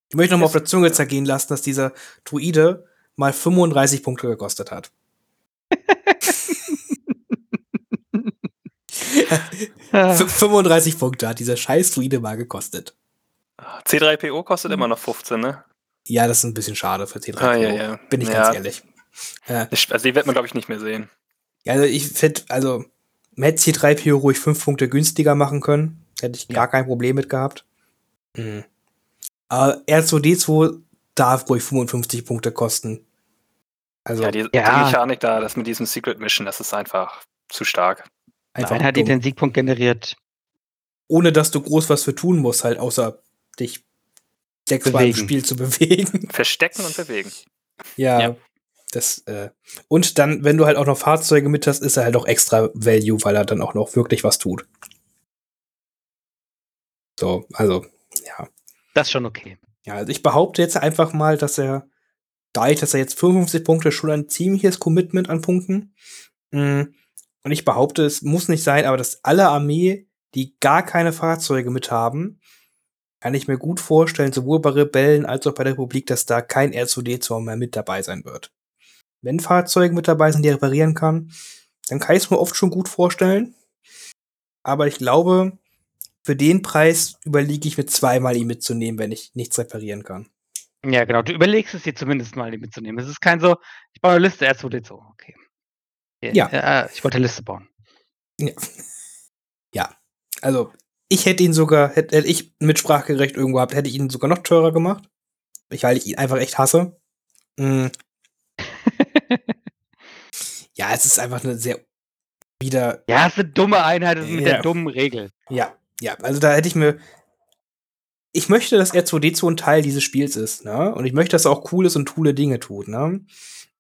Ich möchte noch mal auf der Zunge zergehen lassen, dass dieser Druide mal 35 Punkte gekostet hat. 35 Punkte hat dieser scheiß Druide mal gekostet. C3PO kostet immer noch 15, ne? Ja, das ist ein bisschen schade für C3PO. Ah, ja, ja. Bin ich ja. ganz ehrlich. Ja. Also die wird man, glaube ich, nicht mehr sehen. Ja, also ich finde, also man hätte C3PO ruhig 5 Punkte günstiger machen können. Hätte ich gar kein Problem mit gehabt. Mhm. Aber R2D2 darf ruhig 55 Punkte kosten. Also, ja, die, ja. die Mechanik da, das mit diesem Secret Mission, das ist einfach zu stark. Einfach Nein, hat die den Siegpunkt generiert. Ohne dass du groß was für tun musst, halt, außer dich sechsmal im Spiel zu bewegen. Verstecken und bewegen. Ja. ja. Das, äh, und dann, wenn du halt auch noch Fahrzeuge mit hast, ist er halt auch extra Value, weil er dann auch noch wirklich was tut. So, also, ja. Das ist schon okay. Ja, also ich behaupte jetzt einfach mal, dass er, da ich, dass er jetzt 55 Punkte schon ein ziemliches Commitment an Punkten. Mh, und ich behaupte, es muss nicht sein, aber dass alle Armee, die gar keine Fahrzeuge mit haben, kann ich mir gut vorstellen, sowohl bei Rebellen als auch bei der Republik, dass da kein R2D2 mehr mit dabei sein wird. Wenn Fahrzeuge mit dabei sind, die er reparieren kann, dann kann ich es mir oft schon gut vorstellen. Aber ich glaube, für den Preis überlege ich mir zweimal, ihn mitzunehmen, wenn ich nichts reparieren kann. Ja, genau. Du überlegst es dir zumindest mal, ihn mitzunehmen. Es ist kein so, ich baue eine Liste, R2D2. Okay. Ja. ja. Äh, ich wollte eine Liste bauen. Ja. ja. Also, ich hätte ihn sogar, hätte, hätte ich mit Sprachgerecht irgendwo gehabt, hätte ich ihn sogar noch teurer gemacht. Ich, weil ich ihn einfach echt hasse. Mhm. ja, es ist einfach eine sehr wieder. Ja, es ist eine dumme Einheit, es ist mit der dummen Regel. Ja, ja, also da hätte ich mir. Ich möchte, dass R2D2 ein Teil dieses Spiels ist, ne? Und ich möchte, dass er auch cool ist und coole Dinge tut, ne?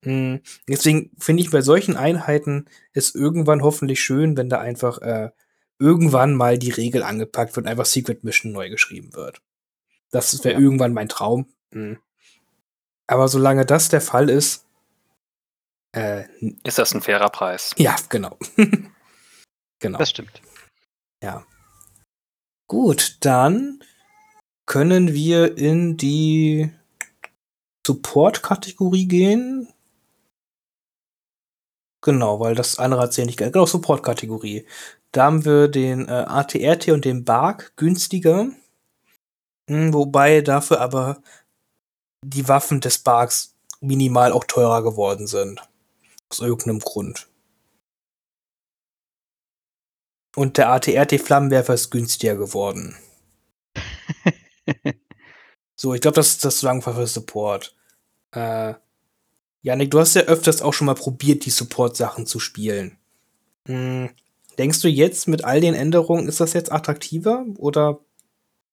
Mhm. Deswegen finde ich bei solchen Einheiten ist irgendwann hoffentlich schön, wenn da einfach äh, irgendwann mal die Regel angepackt wird und einfach Secret Mission neu geschrieben wird. Das wäre ja. irgendwann mein Traum. Mhm. Aber solange das der Fall ist, äh, ist das ein fairer Preis. Ja, genau. genau. Das stimmt. Ja. Gut, dann können wir in die Support-Kategorie gehen. Genau, weil das andere hat ja nicht genau Support-Kategorie. Da haben wir den äh, ATRT und den BARC günstiger. Hm, wobei dafür aber die Waffen des BARCs minimal auch teurer geworden sind. Aus irgendeinem Grund. Und der ATRT-Flammenwerfer ist günstiger geworden. so, ich glaube, das ist das für Support. Äh, Janik, du hast ja öfters auch schon mal probiert, die Support-Sachen zu spielen. Hm, Denkst du jetzt mit all den Änderungen, ist das jetzt attraktiver? Oder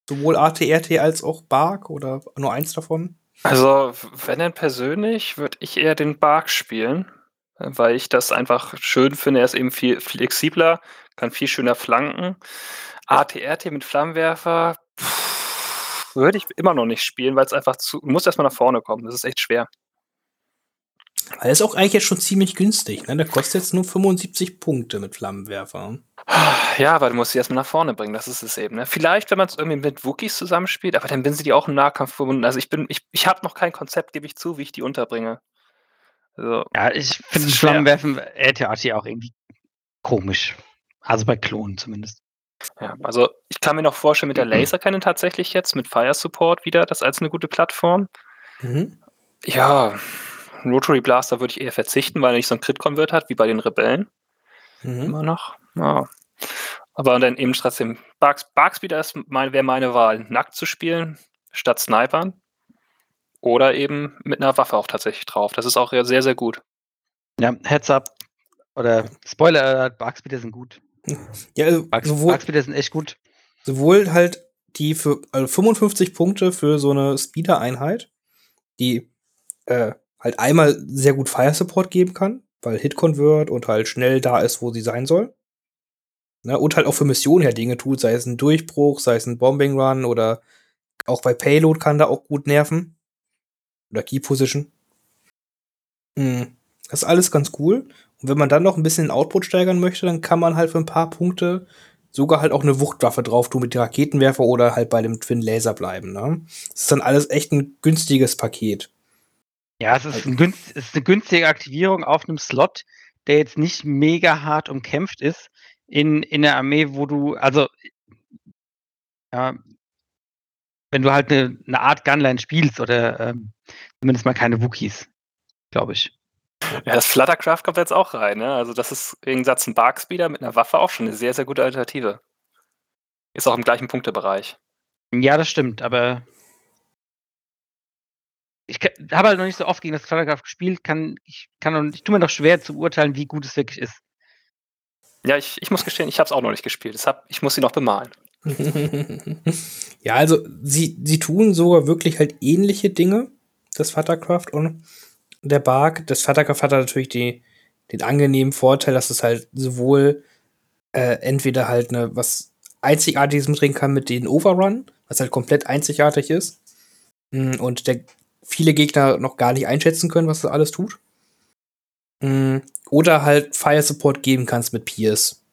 sowohl ATRT als auch Bark oder nur eins davon? Also, wenn denn persönlich, würde ich eher den Bark spielen, weil ich das einfach schön finde. Er ist eben viel flexibler, kann viel schöner flanken. ATRT mit Flammenwerfer würde ich immer noch nicht spielen, weil es einfach zu, muss erstmal nach vorne kommen. Das ist echt schwer. Er ist auch eigentlich jetzt schon ziemlich günstig. Ne? Der kostet jetzt nur 75 Punkte mit Flammenwerfer. Ja, aber du musst sie erstmal nach vorne bringen, das ist es eben. Ne? Vielleicht, wenn man es irgendwie mit Wookies zusammenspielt, aber dann sind sie die auch im Nahkampf verbunden. Also ich bin, ich, ich habe noch kein Konzept, gebe ich zu, wie ich die unterbringe. Also, ja, ich finde Flammenwerfen LTAT auch irgendwie komisch. Also bei Klonen zumindest. Ja, also ich kann mir noch vorstellen, mit der Lasercannon tatsächlich jetzt, mit Fire Support wieder, das als eine gute Plattform. Mhm. Ja, Rotary Blaster würde ich eher verzichten, weil er nicht so einen Crit-Convert hat, wie bei den Rebellen. Mhm. Immer noch. Ja. Aber dann eben trotzdem, Barks, Barkspeeder mein, wäre meine Wahl, nackt zu spielen, statt Snipern. Oder eben mit einer Waffe auch tatsächlich drauf. Das ist auch sehr, sehr gut. Ja, Heads up. Oder Spoiler, Barkspeeder sind gut. Ja, also Barks, sowohl, Barkspeeder sind echt gut. Sowohl halt die für also 55 Punkte für so eine Speeder-Einheit, die äh, halt einmal sehr gut Fire Support geben kann, weil Hit Convert und halt schnell da ist, wo sie sein soll. Ne, und halt auch für Missionen her Dinge tut, sei es ein Durchbruch, sei es ein Bombing Run oder auch bei Payload kann da auch gut nerven. Oder Key Position. Mhm. Das ist alles ganz cool. Und wenn man dann noch ein bisschen den Output steigern möchte, dann kann man halt für ein paar Punkte sogar halt auch eine Wuchtwaffe drauf tun mit dem Raketenwerfer oder halt bei dem Twin Laser bleiben. Ne? Das ist dann alles echt ein günstiges Paket. Ja, es ist, also ein günst, es ist eine günstige Aktivierung auf einem Slot, der jetzt nicht mega hart umkämpft ist in, in der Armee, wo du, also ja, wenn du halt eine, eine Art Gunline spielst oder ähm, zumindest mal keine Wookies, glaube ich. Ja, das Fluttercraft kommt jetzt auch rein, ne? Also das ist im Gegensatz ein Barkspeeder mit einer Waffe auch schon eine sehr, sehr gute Alternative. Ist auch im gleichen Punktebereich. Ja, das stimmt, aber ich habe halt noch nicht so oft gegen das Quadratgraph gespielt, kann, ich, kann und ich tue mir noch schwer zu urteilen, wie gut es wirklich ist. Ja, ich, ich muss gestehen, ich habe es auch noch nicht gespielt. Deshalb, ich muss sie noch bemalen. ja, also sie, sie tun sogar wirklich halt ähnliche Dinge, das Vatercraft und der Bark. Das Vatercraft hat natürlich die, den angenehmen Vorteil, dass es halt sowohl äh, entweder halt eine was Einzigartiges mitbringen kann mit den Overrun, was halt komplett einzigartig ist. Mm, und der viele Gegner noch gar nicht einschätzen können, was das alles tut. Mm, oder halt Fire Support geben kannst mit Pierce.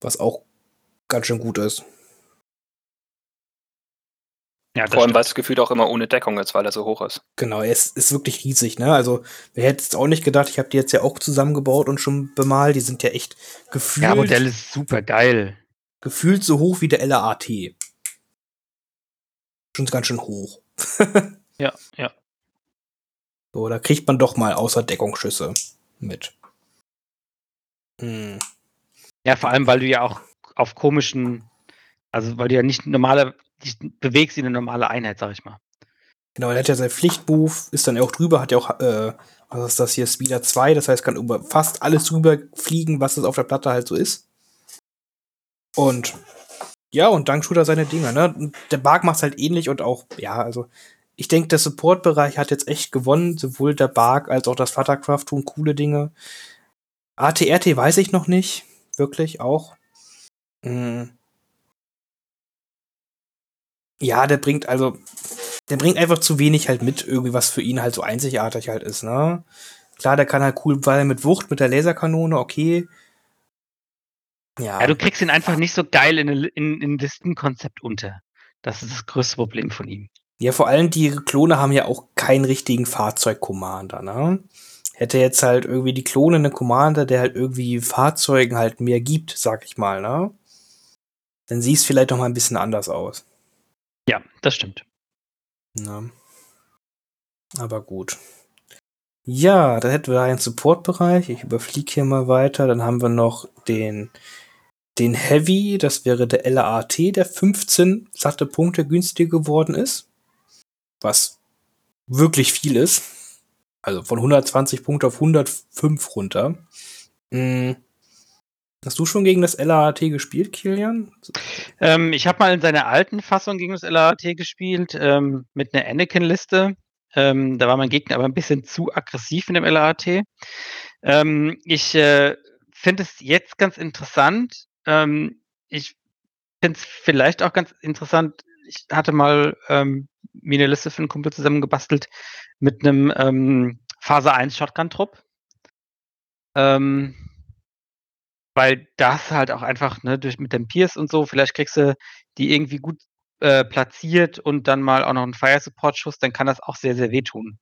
Was auch ganz schön gut ist. Ja, Vor allem, weil es gefühlt auch immer ohne Deckung ist, weil er so hoch ist. Genau, er ist, ist wirklich riesig, ne? Also, wer hätte es auch nicht gedacht, ich habe die jetzt ja auch zusammengebaut und schon bemalt. Die sind ja echt gefühlt. Ja, Modell ist super geil. Gefühlt so hoch wie der LAAT. Schon ganz schön hoch. ja, ja. So, da kriegt man doch mal außer Deckungsschüsse mit. Hm. Ja, vor allem, weil du ja auch auf komischen, also weil du ja nicht normale dich bewegst wie eine normale Einheit, sag ich mal. Genau, er hat ja sein Pflichtbuch, ist dann auch drüber, hat ja auch, äh, was ist das hier, Speeder 2, das heißt, kann über fast alles drüber fliegen, was es auf der Platte halt so ist. Und ja, und dank tut er seine Dinger, ne? Der Bark macht's halt ähnlich und auch, ja, also ich denke, der Support-Bereich hat jetzt echt gewonnen, sowohl der Bark als auch das Fluttercraft tun coole Dinge. ATRT weiß ich noch nicht, wirklich auch. Hm. Ja, der bringt also, der bringt einfach zu wenig halt mit, irgendwie was für ihn halt so einzigartig halt ist, ne? Klar, der kann halt cool, weil er mit Wucht, mit der Laserkanone, okay. Ja. Ja, du kriegst ihn einfach nicht so geil in, in, in Listenkonzept unter. Das ist das größte Problem von ihm. Ja, vor allem die Klone haben ja auch keinen richtigen Fahrzeug-Commander, ne? Hätte jetzt halt irgendwie die Klone einen Commander, der halt irgendwie Fahrzeugen halt mehr gibt, sag ich mal, ne? Dann sieht es vielleicht noch mal ein bisschen anders aus. Ja, das stimmt. Ja. Aber gut. Ja, da hätten wir einen Support-Bereich. Ich überfliege hier mal weiter. Dann haben wir noch den, den Heavy. Das wäre der LAT, der 15 satte Punkte günstiger geworden ist. Was wirklich viel ist. Also von 120 Punkte auf 105 runter. Mhm. Hast du schon gegen das LAAT gespielt, Kilian? Ähm, ich habe mal in seiner alten Fassung gegen das LAAT gespielt, ähm, mit einer Anakin-Liste. Ähm, da war mein Gegner aber ein bisschen zu aggressiv in dem LAAT. Ähm, ich äh, finde es jetzt ganz interessant. Ähm, ich finde es vielleicht auch ganz interessant. Ich hatte mal ähm, mir eine Liste für einen Kumpel zusammengebastelt mit einem Phase 1 Shotgun-Trupp. Ähm, weil das halt auch einfach, ne, durch mit dem Pierce und so, vielleicht kriegst du die irgendwie gut äh, platziert und dann mal auch noch einen Fire Support Schuss, dann kann das auch sehr, sehr wehtun.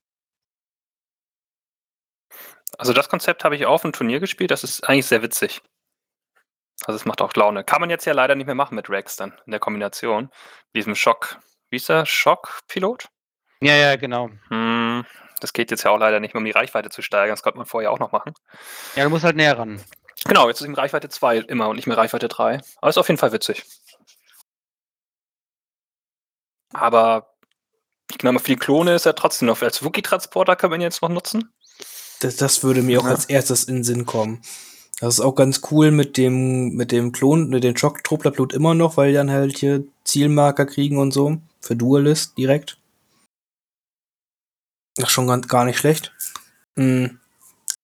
Also das Konzept habe ich auf dem Turnier gespielt, das ist eigentlich sehr witzig. Also es macht auch Laune. Kann man jetzt ja leider nicht mehr machen mit Rex dann in der Kombination. Diesem Schock. Wie ist der? Schock-Pilot? Ja, ja, genau. Hm, das geht jetzt ja auch leider nicht mehr, um die Reichweite zu steigern. Das konnte man vorher auch noch machen. Ja, du musst halt näher ran. Genau, jetzt ist ihm Reichweite 2 immer und nicht mehr Reichweite 3. Aber ist auf jeden Fall witzig. Aber ich glaube, für die Klone ist er trotzdem noch. Als Wookie-Transporter können wir ihn jetzt noch nutzen. Das, das würde mir auch ja. als erstes in den Sinn kommen. Das ist auch ganz cool mit dem, mit dem Klon, mit dem Schock-Truppler-Blut immer noch, weil die dann halt hier Zielmarker kriegen und so. Für Dualist direkt. Das ist schon ganz, gar nicht schlecht. Mhm.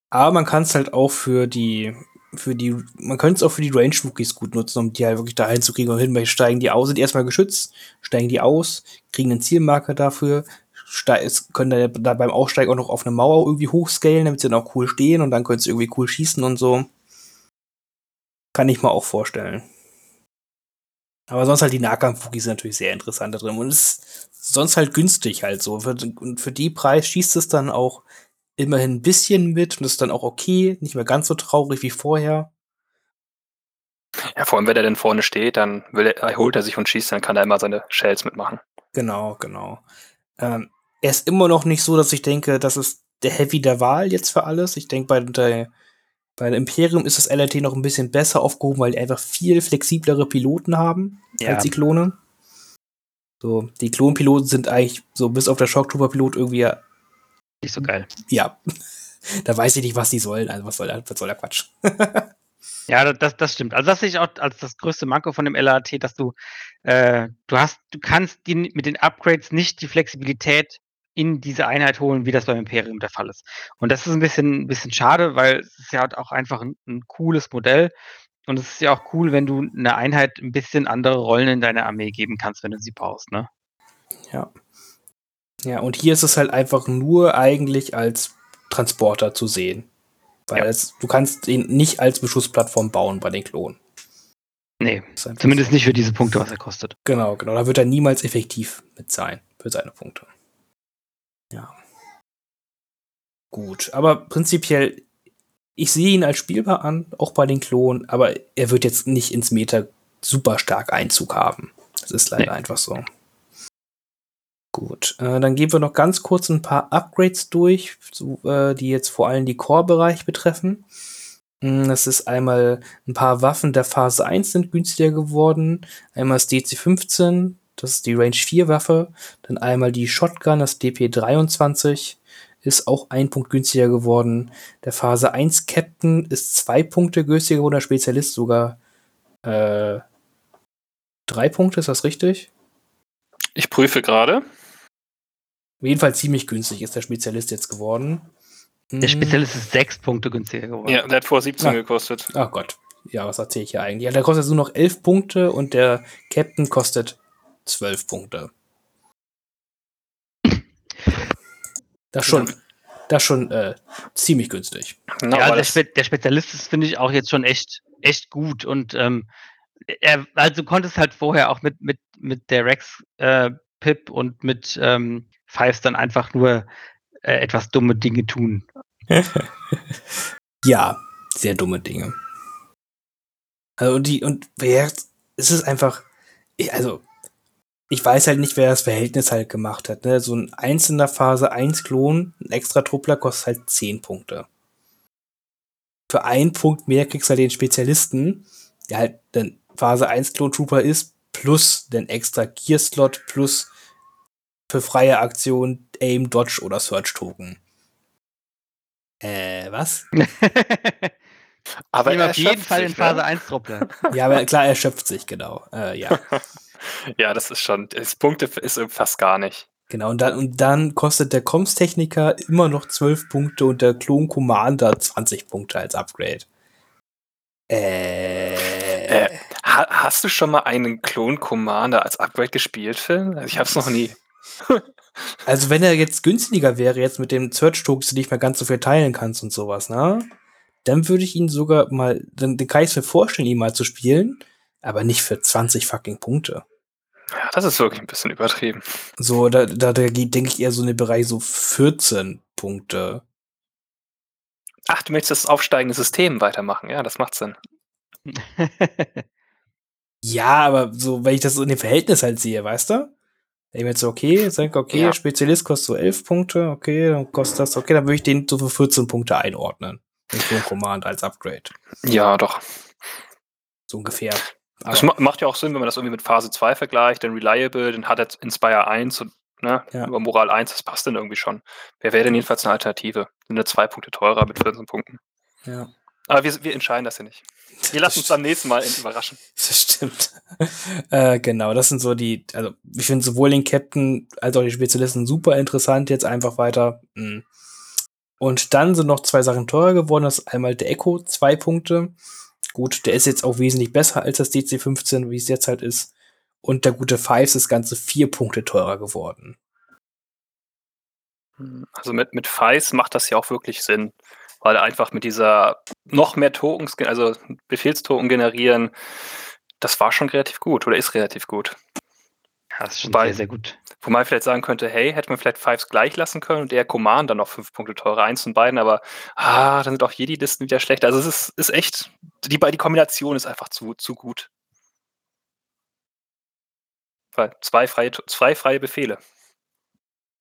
Aber man kann es halt auch für die für die, man könnte es auch für die Range-Wookies gut nutzen, um die halt wirklich da einzukriegen und hin, steigen die aus, sind erstmal geschützt, steigen die aus, kriegen einen Zielmarker dafür, können da, beim Aussteigen auch noch auf eine Mauer irgendwie hochscalen, damit sie dann auch cool stehen und dann können sie irgendwie cool schießen und so. Kann ich mir auch vorstellen. Aber sonst halt die Nahkampf-Wookies sind natürlich sehr interessant da drin und ist sonst halt günstig halt so. Und für die Preis schießt es dann auch immerhin ein bisschen mit und ist dann auch okay, nicht mehr ganz so traurig wie vorher. Ja, vor allem, wenn er denn vorne steht, dann er, erholt er sich und schießt, dann kann er immer seine Shells mitmachen. Genau, genau. Ähm, er ist immer noch nicht so, dass ich denke, das ist der Heavy der Wahl jetzt für alles. Ich denke, bei der bei dem Imperium ist das LRT noch ein bisschen besser aufgehoben, weil die einfach viel flexiblere Piloten haben ja. als die Klone. So, die Klonpiloten sind eigentlich so bis auf der Shocktrooper-Pilot irgendwie nicht so geil. Ja. Da weiß ich nicht, was die sollen. Also, was soll der, was soll der Quatsch? ja, das, das stimmt. Also, das sehe ich auch als das größte Manko von dem LAT, dass du, äh, du hast, du kannst die, mit den Upgrades nicht die Flexibilität in diese Einheit holen, wie das beim Imperium der Fall ist. Und das ist ein bisschen, ein bisschen schade, weil es ist ja auch einfach ein, ein cooles Modell. und es ist ja auch cool, wenn du einer Einheit ein bisschen andere Rollen in deiner Armee geben kannst, wenn du sie brauchst, ne? Ja. Ja, und hier ist es halt einfach nur eigentlich als Transporter zu sehen. Weil ja. es, du kannst ihn nicht als Beschussplattform bauen bei den Klonen. Nee, zumindest so. nicht für diese Punkte, was er kostet. Genau, genau. Da wird er niemals effektiv mit sein für seine Punkte. Ja. Gut, aber prinzipiell, ich sehe ihn als spielbar an, auch bei den Klonen, aber er wird jetzt nicht ins Meta super stark Einzug haben. Das ist leider nee. einfach so. Gut, äh, dann gehen wir noch ganz kurz ein paar Upgrades durch, so, äh, die jetzt vor allem die Core-Bereich betreffen. Hm, das ist einmal ein paar Waffen der Phase 1 sind günstiger geworden. Einmal das DC-15, das ist die Range 4 Waffe. Dann einmal die Shotgun, das DP-23 ist auch ein Punkt günstiger geworden. Der Phase 1 Captain ist zwei Punkte günstiger geworden, der Spezialist sogar äh, drei Punkte, ist das richtig? Ich prüfe gerade. Jedenfalls ziemlich günstig ist der Spezialist jetzt geworden. Der hm. Spezialist ist sechs Punkte günstiger geworden. Ja, der hat vor 17 ah. gekostet. Ach Gott. Ja, was erzähle ich hier eigentlich? Ja, der kostet nur noch elf Punkte und der Captain kostet zwölf Punkte. Das schon, das schon äh, ziemlich günstig. No, ja, der, Spe der, Spezialist ist, finde ich, auch jetzt schon echt, echt gut. Und ähm, er, also du konntest halt vorher auch mit, mit, mit der Rex äh, Pip und mit ähm, Fives dann einfach nur äh, etwas dumme Dinge tun. ja, sehr dumme Dinge. Also die, und wer, es ist einfach, also ich weiß halt nicht, wer das Verhältnis halt gemacht hat. Ne? So ein einzelner Phase 1 Klon, ein extra Truppler kostet halt 10 Punkte. Für einen Punkt mehr kriegst du halt den Spezialisten, der halt dann Phase 1 Klon Trooper ist, plus den extra Gear Slot, plus für freie Aktion Aim, Dodge oder Search Token. Äh, was? aber auf jeden Fall in Phase ne? 1 Truppler. ja, aber klar, er schöpft sich, genau. Äh, ja. ja, das ist schon, das Punkte ist fast gar nicht. Genau, und dann, und dann kostet der Comms-Techniker immer noch 12 Punkte und der Klon Commander 20 Punkte als Upgrade. Äh, äh, ha hast du schon mal einen Klon Commander als Upgrade gespielt, Phil? Also ich hab's noch nie. also wenn er jetzt günstiger wäre, jetzt mit dem Search-Tokens, die nicht mehr ganz so viel teilen kannst und sowas, ne? Dann würde ich ihn sogar mal, dann, dann kann ich es mir vorstellen, ihn mal zu spielen, aber nicht für 20 fucking Punkte. Ja, das ist wirklich ein bisschen übertrieben. So, da, da, da geht, denke ich, eher so in den Bereich so 14 Punkte. Ach, du möchtest das aufsteigende System weitermachen, ja, das macht Sinn. ja, aber so, wenn ich das so in dem Verhältnis halt sehe, weißt du? Wenn ich jetzt so, okay, sag, okay, ja. Spezialist kostet so 11 Punkte, okay, dann kostet das, okay, dann würde ich den so für 14 Punkte einordnen. Mit so Command als Upgrade. Ja, doch. So ungefähr. Das macht ja auch Sinn, wenn man das irgendwie mit Phase 2 vergleicht, denn Reliable, dann hat er Inspire 1 und ne, ja. über Moral 1, das passt dann irgendwie schon. Wer wäre denn jedenfalls eine Alternative? Sind nur zwei Punkte teurer mit 14 Punkten. Ja. Aber wir, wir entscheiden das ja nicht. Wir lassen uns beim nächsten Mal überraschen. Das stimmt. äh, genau, das sind so die, also ich finde sowohl den Captain als auch die Spezialisten super interessant, jetzt einfach weiter. Hm. Und dann sind noch zwei Sachen teurer geworden. Das ist einmal der Echo, zwei Punkte. Gut, der ist jetzt auch wesentlich besser als das DC-15, wie es jetzt halt ist. Und der gute Fives ist ganze vier Punkte teurer geworden. Also mit, mit Fives macht das ja auch wirklich Sinn weil einfach mit dieser noch mehr Tokens, also Befehlstoken generieren, das war schon relativ gut oder ist relativ gut. Das ist schon Wobei, sehr, sehr gut. Wo man vielleicht sagen könnte, hey, hätte man vielleicht Fives gleich lassen können und der Commander noch fünf Punkte teurer, eins von beiden, aber ah, dann sind auch Jedi-Listen wieder schlechter. Also es ist, ist echt, die, die Kombination ist einfach zu, zu gut. Weil zwei freie, zwei freie Befehle.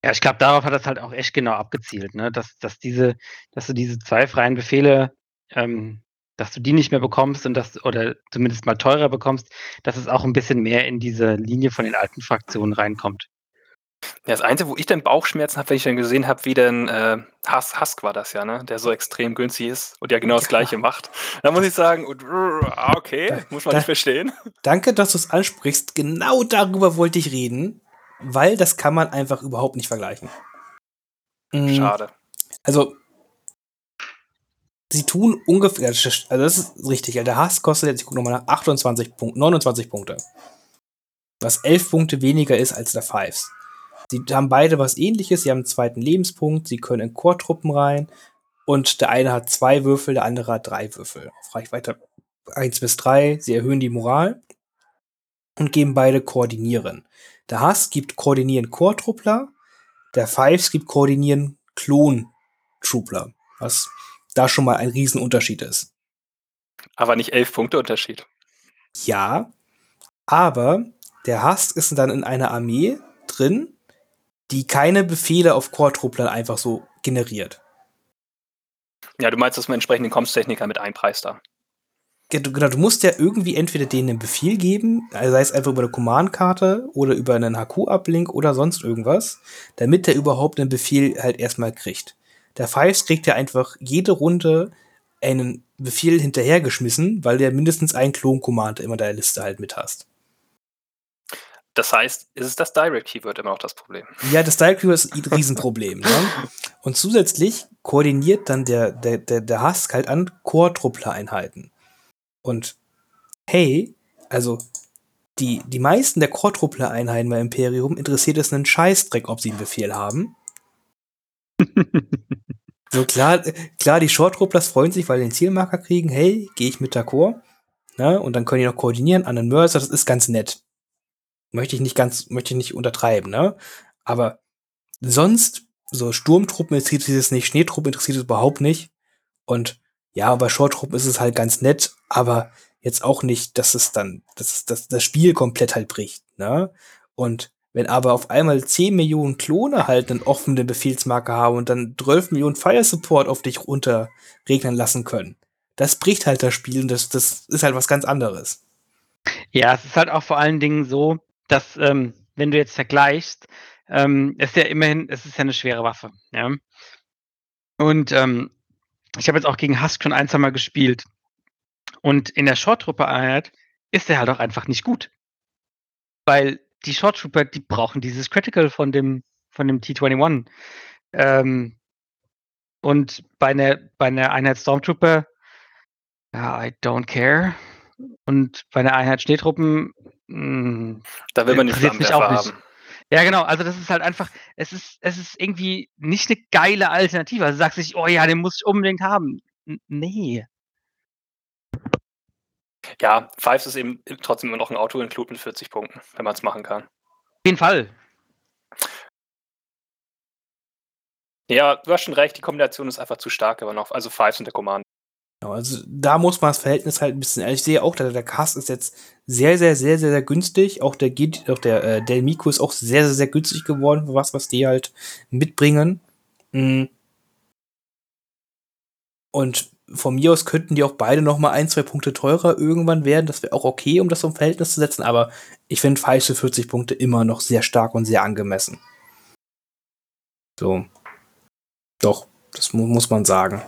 Ja, ich glaube, darauf hat das halt auch echt genau abgezielt, ne? Dass, dass diese, dass du diese zwei freien Befehle, ähm, dass du die nicht mehr bekommst und das, oder zumindest mal teurer bekommst, dass es auch ein bisschen mehr in diese Linie von den alten Fraktionen reinkommt. Ja, das Einzige, wo ich dann Bauchschmerzen habe, wenn ich dann gesehen habe, wie denn äh, Husk, Husk war das ja, ne? Der so extrem günstig ist und ja genau das gleiche macht. Da muss ich sagen, ah, okay, da, muss man da, nicht verstehen. Danke, dass du es ansprichst. Genau darüber wollte ich reden weil das kann man einfach überhaupt nicht vergleichen. Mhm. Schade. Also, sie tun ungefähr, also das ist richtig, der Hass kostet jetzt, ich gucke nochmal nach, 28 Punkte, 29 Punkte. Was 11 Punkte weniger ist als der Fives. Sie haben beide was ähnliches, sie haben einen zweiten Lebenspunkt, sie können in Chortruppen rein und der eine hat zwei Würfel, der andere hat drei Würfel. Auf Reichweite 1 bis 3, sie erhöhen die Moral und geben beide Koordinieren. Der Hass gibt Koordinieren Chortruppler, der Fives gibt Koordinieren Klon-Truppler. Was da schon mal ein Riesenunterschied ist. Aber nicht elf Punkte Unterschied. Ja, aber der Hass ist dann in einer Armee drin, die keine Befehle auf Core-Trupplern einfach so generiert. Ja, du meinst, dass man entsprechend den Comms-Techniker mit einpreist da. Genau, du musst ja irgendwie entweder denen einen Befehl geben, also sei es einfach über eine Command-Karte oder über einen HQ-Uplink oder sonst irgendwas, damit der überhaupt einen Befehl halt erstmal kriegt. Der Fives kriegt ja einfach jede Runde einen Befehl hinterhergeschmissen, weil der mindestens einen Klon-Command immer in der Liste halt mit hast. Das heißt, ist es das Direct-Keyword immer noch das Problem? Ja, das Direct-Keyword ist ein Riesenproblem. ne? Und zusätzlich koordiniert dann der, der, der, der Husk halt an Core-Truppler-Einheiten. Und hey, also die, die meisten der Core-Truppler-Einheiten bei Imperium interessiert es einen Scheißdreck, ob sie einen Befehl haben. so klar, klar, die Short-Rupplers freuen sich, weil sie den Zielmarker kriegen. Hey, gehe ich mit d'accord? Ne? Und dann können die noch koordinieren an den Mörser. Das ist ganz nett. Möchte ich nicht ganz, möchte ich nicht untertreiben, ne? Aber sonst, so Sturmtruppen interessiert es nicht, Schneetruppen interessiert es überhaupt nicht. Und ja, bei Short-Truppen ist es halt ganz nett, aber jetzt auch nicht, dass es dann, dass es das, das Spiel komplett halt bricht, ne? Und wenn aber auf einmal 10 Millionen Klone halt einen offenen Befehlsmarker haben und dann 12 Millionen Fire Support auf dich runterregnen lassen können, das bricht halt das Spiel und das, das ist halt was ganz anderes. Ja, es ist halt auch vor allen Dingen so, dass, ähm, wenn du jetzt vergleichst, ähm, ist ja immerhin, es ist ja eine schwere Waffe, ja. Und ähm, ich habe jetzt auch gegen Husk schon ein, zwei Mal gespielt. Und in der Short-Truppe-Einheit ist er halt auch einfach nicht gut. Weil die Short Trooper, die brauchen dieses Critical von dem, von dem T21. Ähm, und bei einer, bei einer Einheit Stormtrooper, ja, I don't care. Und bei einer Einheit Schneetruppen, mh, hm, da will man die Flammenwerfer haben. Ja, genau. Also das ist halt einfach, es ist, es ist irgendwie nicht eine geile Alternative. Also sagst du, oh ja, den muss ich unbedingt haben. N nee. Ja, Fives ist eben trotzdem immer noch ein Auto-Include mit 40 Punkten, wenn man es machen kann. Auf jeden Fall. Ja, du hast schon recht, die Kombination ist einfach zu stark, aber noch, also Fives und der Command. Genau, also da muss man das Verhältnis halt ein bisschen, ich sehe auch, der, der Cast ist jetzt sehr, sehr, sehr, sehr, sehr günstig. Auch der, auch der äh, Del Mico ist auch sehr, sehr, sehr günstig geworden für was, was die halt mitbringen. Mhm. Und von mir aus könnten die auch beide noch mal ein, zwei Punkte teurer irgendwann werden. Das wäre auch okay, um das im Verhältnis zu setzen. Aber ich finde für 40 Punkte immer noch sehr stark und sehr angemessen. So. Doch, das mu muss man sagen.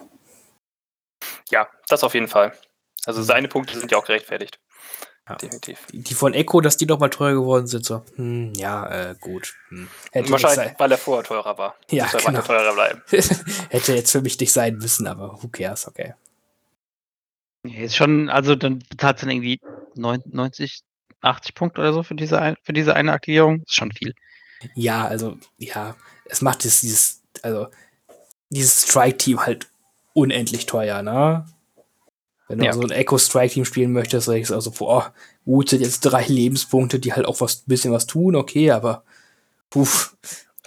Ja, das auf jeden Fall. Also seine Punkte sind ja auch gerechtfertigt. Ja. Definitiv. Die von Echo, dass die noch mal teuer geworden sind, so, hm, ja, äh, gut. Hm. Wahrscheinlich, weil er vorher teurer war. Ja, Muss genau. teurer bleiben. Hätte jetzt für mich nicht sein müssen, aber who cares, okay. Ist schon, also dann bezahlt es dann irgendwie 90, 80 Punkte oder so für diese, für diese eine Aktivierung. Ist schon viel. Ja, also, ja, es macht dieses, also, dieses Strike-Team halt unendlich teuer, ne? Wenn du ja. so ein Echo Strike Team spielen möchtest, sag ich also, boah, gut, sind jetzt drei Lebenspunkte, die halt auch was bisschen was tun, okay, aber puff.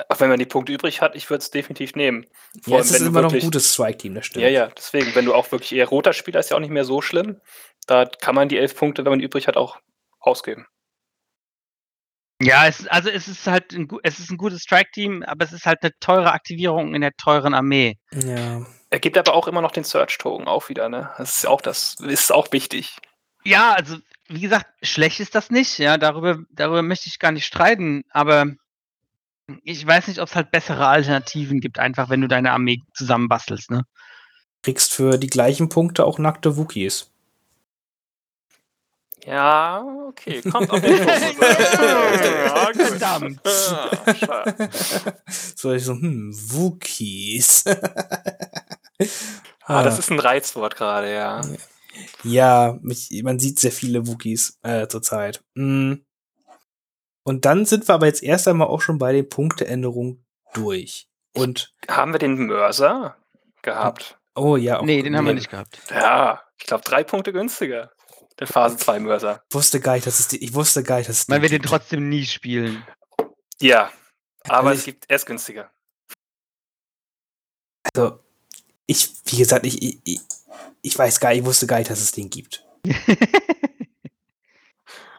Auch wenn man die Punkte übrig hat, ich würde es definitiv nehmen. Vor ja, es ist immer noch ein gutes Strike-Team, das stimmt. Ja, ja, deswegen, wenn du auch wirklich eher roter Spieler, ist ja auch nicht mehr so schlimm. Da kann man die elf Punkte, wenn man die übrig hat, auch ausgeben. Ja, es, also es ist halt ein, es ist ein gutes Strike-Team, aber es ist halt eine teure Aktivierung in der teuren Armee. Ja. Er gibt aber auch immer noch den Search-Token auch wieder, ne? Das ist auch das, ist auch wichtig. Ja, also wie gesagt, schlecht ist das nicht, ja, darüber, darüber möchte ich gar nicht streiten, aber ich weiß nicht, ob es halt bessere Alternativen gibt, einfach wenn du deine Armee zusammenbastelst, ne? Kriegst für die gleichen Punkte auch nackte Wookies. Ja, okay, kommt auf den ja, Verdammt. so, ich so, hm, Wookies. Ah, das ist ein Reizwort gerade, ja. Ja, mich, man sieht sehr viele Wookies äh, zurzeit. Mm. Und dann sind wir aber jetzt erst einmal auch schon bei den Punkteänderungen durch. Und haben wir den Mörser gehabt? Oh ja. Auch, nee, den haben wir nicht gehabt. Ja, ich glaube drei Punkte günstiger. Der Phase 2 Mörser. Ich wusste gar nicht, dass es die, ich wusste gar nicht, dass es Man wird den trotzdem nie spielen. Ja, aber also es gibt erst günstiger. Also, ich, wie gesagt, ich, ich, ich weiß gar nicht, ich wusste gar nicht, dass es den gibt.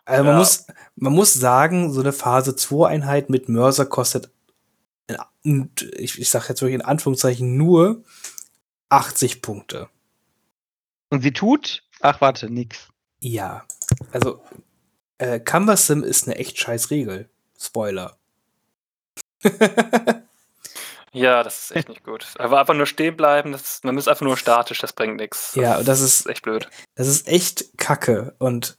also man, ja. muss, man muss sagen, so eine Phase 2 Einheit mit Mörser kostet, ich, ich sag jetzt wirklich in Anführungszeichen nur 80 Punkte. Und sie tut? Ach, warte, nix. Ja, also äh, Canvas-Sim ist eine echt scheiß Regel. Spoiler. ja, das ist echt nicht gut. Aber einfach nur stehen bleiben, das, man ist einfach nur statisch, das bringt nichts. Ja, das ist echt blöd. Das ist echt Kacke und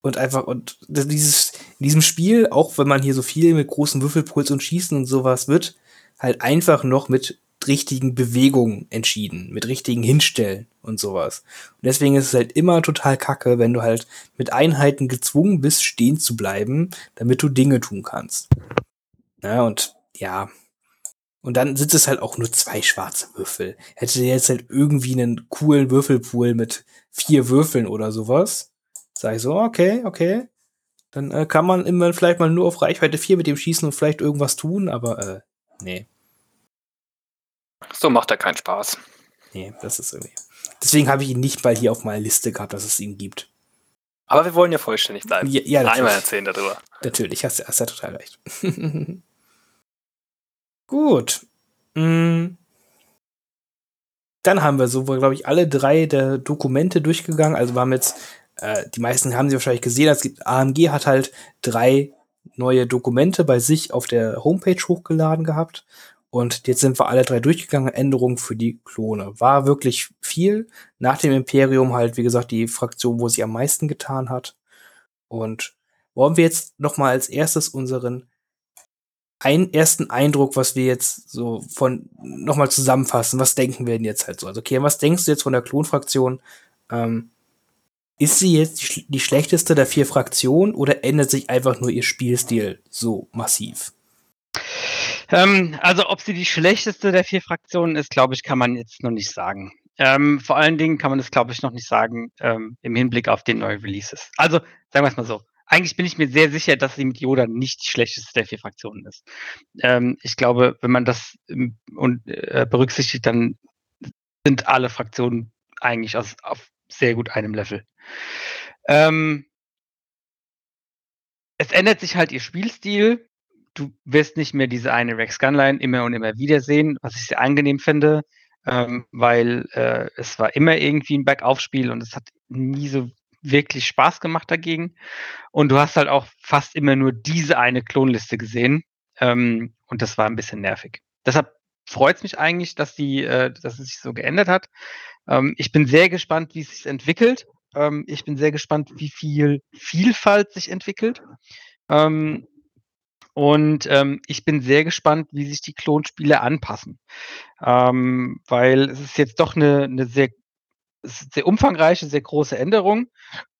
und einfach und dieses in diesem Spiel, auch wenn man hier so viel mit großen Würfelpuls und Schießen und sowas wird, halt einfach noch mit richtigen Bewegungen entschieden, mit richtigen Hinstellen und sowas. Und deswegen ist es halt immer total kacke, wenn du halt mit Einheiten gezwungen bist, stehen zu bleiben, damit du Dinge tun kannst. Ja, und ja. Und dann sind es halt auch nur zwei schwarze Würfel. Hätte der jetzt halt irgendwie einen coolen Würfelpool mit vier Würfeln oder sowas, sag ich so, okay, okay. Dann äh, kann man immer vielleicht mal nur auf Reichweite 4 mit dem schießen und vielleicht irgendwas tun, aber äh, nee. So macht er keinen Spaß. Nee, das ist irgendwie. Deswegen habe ich ihn nicht mal hier auf meiner Liste gehabt, dass es ihn gibt. Aber wir wollen ja vollständig bleiben. Ja, ja Einmal erzählen darüber. Natürlich, hast, hast ja total recht. Gut. Mm. Dann haben wir so, glaube ich, alle drei der Dokumente durchgegangen. Also wir haben jetzt, äh, die meisten haben sie wahrscheinlich gesehen, es gibt, AMG hat halt drei neue Dokumente bei sich auf der Homepage hochgeladen gehabt. Und jetzt sind wir alle drei durchgegangen. Änderungen für die Klone. War wirklich viel. Nach dem Imperium halt, wie gesagt, die Fraktion, wo sie am meisten getan hat. Und wollen wir jetzt noch mal als erstes unseren ein, ersten Eindruck, was wir jetzt so von noch mal zusammenfassen. Was denken wir denn jetzt halt so? Also, okay, was denkst du jetzt von der Klonfraktion? Ähm, ist sie jetzt die, die schlechteste der vier Fraktionen oder ändert sich einfach nur ihr Spielstil so massiv? Ähm, also, ob sie die schlechteste der vier Fraktionen ist, glaube ich, kann man jetzt noch nicht sagen. Ähm, vor allen Dingen kann man das, glaube ich, noch nicht sagen ähm, im Hinblick auf den neuen Releases. Also, sagen wir es mal so. Eigentlich bin ich mir sehr sicher, dass sie mit Yoda nicht die schlechteste der vier Fraktionen ist. Ähm, ich glaube, wenn man das ähm, und, äh, berücksichtigt, dann sind alle Fraktionen eigentlich aus, auf sehr gut einem Level. Ähm, es ändert sich halt ihr Spielstil du wirst nicht mehr diese eine Rex Gunline immer und immer wieder sehen, was ich sehr angenehm finde, ähm, weil äh, es war immer irgendwie ein Bergaufspiel und es hat nie so wirklich Spaß gemacht dagegen. Und du hast halt auch fast immer nur diese eine Klonliste gesehen. Ähm, und das war ein bisschen nervig. Deshalb freut es mich eigentlich, dass die, äh, dass es sich so geändert hat. Ähm, ich bin sehr gespannt, wie es sich entwickelt. Ähm, ich bin sehr gespannt, wie viel Vielfalt sich entwickelt. Ähm, und ähm, ich bin sehr gespannt, wie sich die Klonspiele anpassen. Ähm, weil es ist jetzt doch eine, eine sehr, sehr umfangreiche, sehr große Änderung.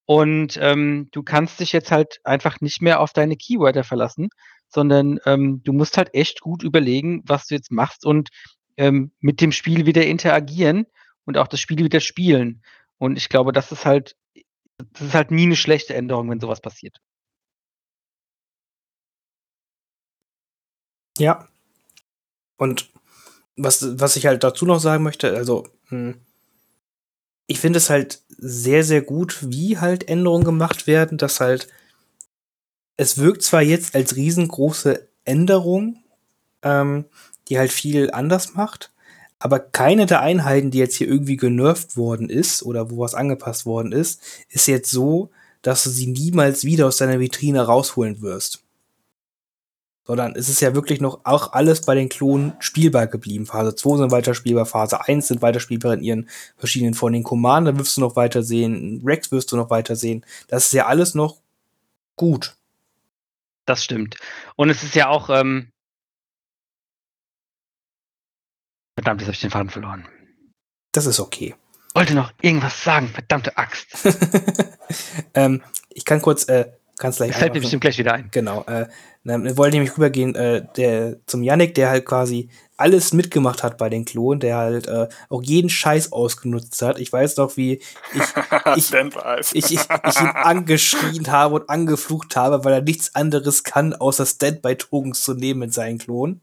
Und ähm, du kannst dich jetzt halt einfach nicht mehr auf deine Keywörter verlassen, sondern ähm, du musst halt echt gut überlegen, was du jetzt machst und ähm, mit dem Spiel wieder interagieren und auch das Spiel wieder spielen. Und ich glaube, das ist halt, das ist halt nie eine schlechte Änderung, wenn sowas passiert. Ja. Und was, was ich halt dazu noch sagen möchte, also, hm, ich finde es halt sehr, sehr gut, wie halt Änderungen gemacht werden, dass halt, es wirkt zwar jetzt als riesengroße Änderung, ähm, die halt viel anders macht, aber keine der Einheiten, die jetzt hier irgendwie genervt worden ist oder wo was angepasst worden ist, ist jetzt so, dass du sie niemals wieder aus deiner Vitrine rausholen wirst sondern es ist ja wirklich noch auch alles bei den Klonen spielbar geblieben. Phase 2 sind weiter spielbar, Phase 1 sind weiter spielbar in ihren verschiedenen von den Commander wirst du noch weiter sehen, Rex wirst du noch weiter sehen. Das ist ja alles noch gut. Das stimmt. Und es ist ja auch, ähm, Verdammt, jetzt habe ich den Faden verloren. Das ist okay. Wollte noch irgendwas sagen, verdammte Axt. ähm, ich kann kurz, äh, kannst gleich. Das fällt mir bestimmt gleich wieder ein. Genau. Äh, wir wollen nämlich rübergehen, äh, der, zum Yannick, der halt quasi alles mitgemacht hat bei den Klonen, der halt äh, auch jeden Scheiß ausgenutzt hat. Ich weiß noch, wie ich, ich, ich, ich, ich ihn angeschrien habe und angeflucht habe, weil er nichts anderes kann, außer Standby-Tokens zu nehmen mit seinen Klonen.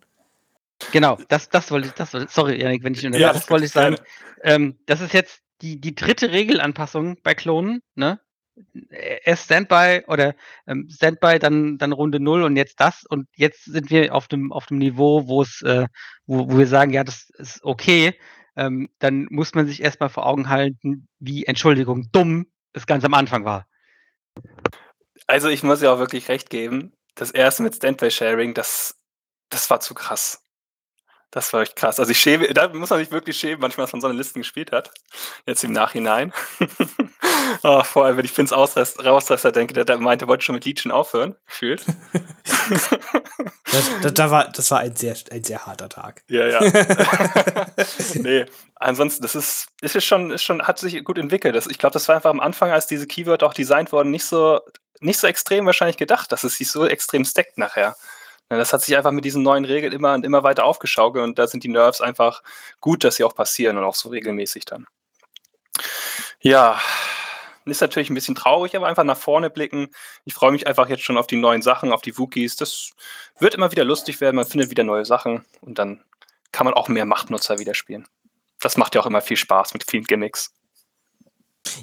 Genau, das, das wollte ich, das wollte, sorry, Janik, wenn ich unterbreche, ja, das wollte ich sagen. Ähm, das ist jetzt die, die dritte Regelanpassung bei Klonen, ne? Erst Standby oder ähm, Standby, dann, dann Runde 0 und jetzt das. Und jetzt sind wir auf dem, auf dem Niveau, wo es, äh, wo wir sagen, ja, das ist okay. Ähm, dann muss man sich erstmal vor Augen halten, wie, Entschuldigung, dumm es ganz am Anfang war. Also ich muss ja auch wirklich recht geben. Das erste mit Standby-Sharing, das, das war zu krass. Das war echt krass. Also ich schäme, da muss man sich wirklich schämen, manchmal, dass man so eine Listen gespielt hat. Jetzt im Nachhinein. oh, vor allem, wenn ich Finns Rausreißer denke, der, der meinte, wollte schon mit Legion aufhören, gefühlt. das, das, das, war, das war ein sehr, ein sehr harter Tag. Ja, ja. nee, ansonsten, das ist, ist schon, ist schon, hat sich gut entwickelt. Das, ich glaube, das war einfach am Anfang, als diese Keyword auch designt wurden, nicht so, nicht so extrem wahrscheinlich gedacht, dass es sich so extrem stackt nachher. Das hat sich einfach mit diesen neuen Regeln immer und immer weiter aufgeschaukelt und da sind die Nerves einfach gut, dass sie auch passieren und auch so regelmäßig dann. Ja, ist natürlich ein bisschen traurig, aber einfach nach vorne blicken. Ich freue mich einfach jetzt schon auf die neuen Sachen, auf die Wookies. Das wird immer wieder lustig werden, man findet wieder neue Sachen und dann kann man auch mehr Machtnutzer wieder spielen. Das macht ja auch immer viel Spaß mit vielen Gimmicks.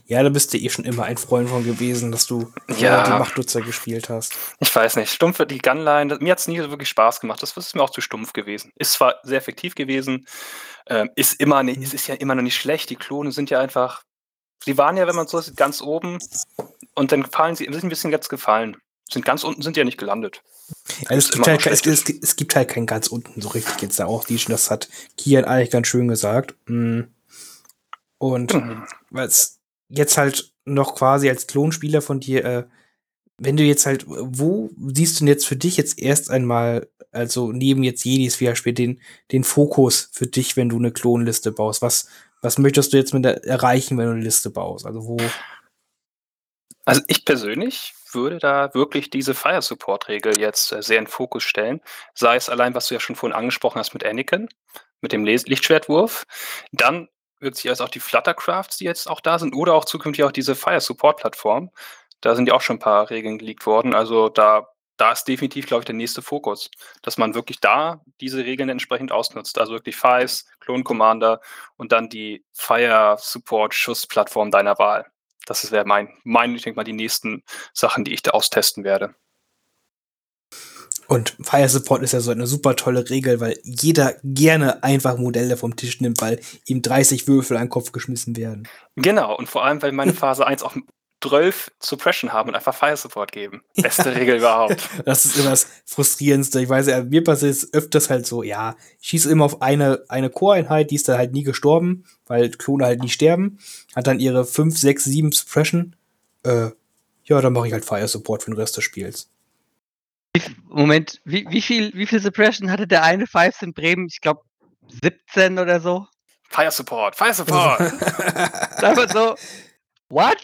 Ja, da bist du eh schon immer ein Freund von gewesen, dass du ja. die Machtnutzer gespielt hast. Ich weiß nicht. Stumpf, die Gunline, mir hat es nie wirklich Spaß gemacht. Das ist mir auch zu stumpf gewesen. Ist zwar sehr effektiv gewesen, ähm, ist immer nicht, es ist ja immer noch nicht schlecht. Die Klone sind ja einfach, sie waren ja, wenn man so sieht, ganz oben und dann fallen sie, sind ein bisschen jetzt gefallen. Sind ganz unten, sind ja nicht gelandet. Also es, gibt halt, es, es, es, gibt halt kein ganz unten so richtig jetzt da auch. Die, das hat Kian eigentlich ganz schön gesagt. Mm. Und mhm. was jetzt halt noch quasi als Klonspieler von dir, äh, wenn du jetzt halt, wo siehst du denn jetzt für dich jetzt erst einmal, also neben jetzt Jedis VR-Spiel, den, den Fokus für dich, wenn du eine Klonliste baust? Was, was möchtest du jetzt mit der erreichen, wenn du eine Liste baust? Also wo? Also ich persönlich würde da wirklich diese Fire Support Regel jetzt äh, sehr in Fokus stellen. Sei es allein, was du ja schon vorhin angesprochen hast mit Anakin, mit dem Lichtschwertwurf. Dann wirkt sich als auch die Fluttercrafts, die jetzt auch da sind, oder auch zukünftig auch diese Fire Support Plattform. Da sind ja auch schon ein paar Regeln geleakt worden. Also da, da ist definitiv, glaube ich, der nächste Fokus, dass man wirklich da diese Regeln entsprechend ausnutzt. Also wirklich Fives, Clone Commander und dann die Fire Support Schussplattform deiner Wahl. Das wäre mein, mein, ich denke mal, die nächsten Sachen, die ich da austesten werde. Und Fire Support ist ja so eine super tolle Regel, weil jeder gerne einfach Modelle vom Tisch nimmt, weil ihm 30 Würfel an den Kopf geschmissen werden. Genau, und vor allem, weil meine Phase 1 auch 12 Suppression haben und einfach Fire Support geben. Beste ja. Regel überhaupt. Das ist immer das Frustrierendste. Ich weiß ja, mir passiert es öfters halt so, ja, ich schieße immer auf eine, eine Core-Einheit, die ist dann halt nie gestorben, weil Klone halt nie sterben, hat dann ihre 5, 6, 7 Suppression. Äh, ja, dann mache ich halt Fire Support für den Rest des Spiels. Moment, wie, wie, viel, wie viel Suppression hatte der eine Fives in Bremen? Ich glaube 17 oder so. Fire Support, Fire Support. Einfach so, what?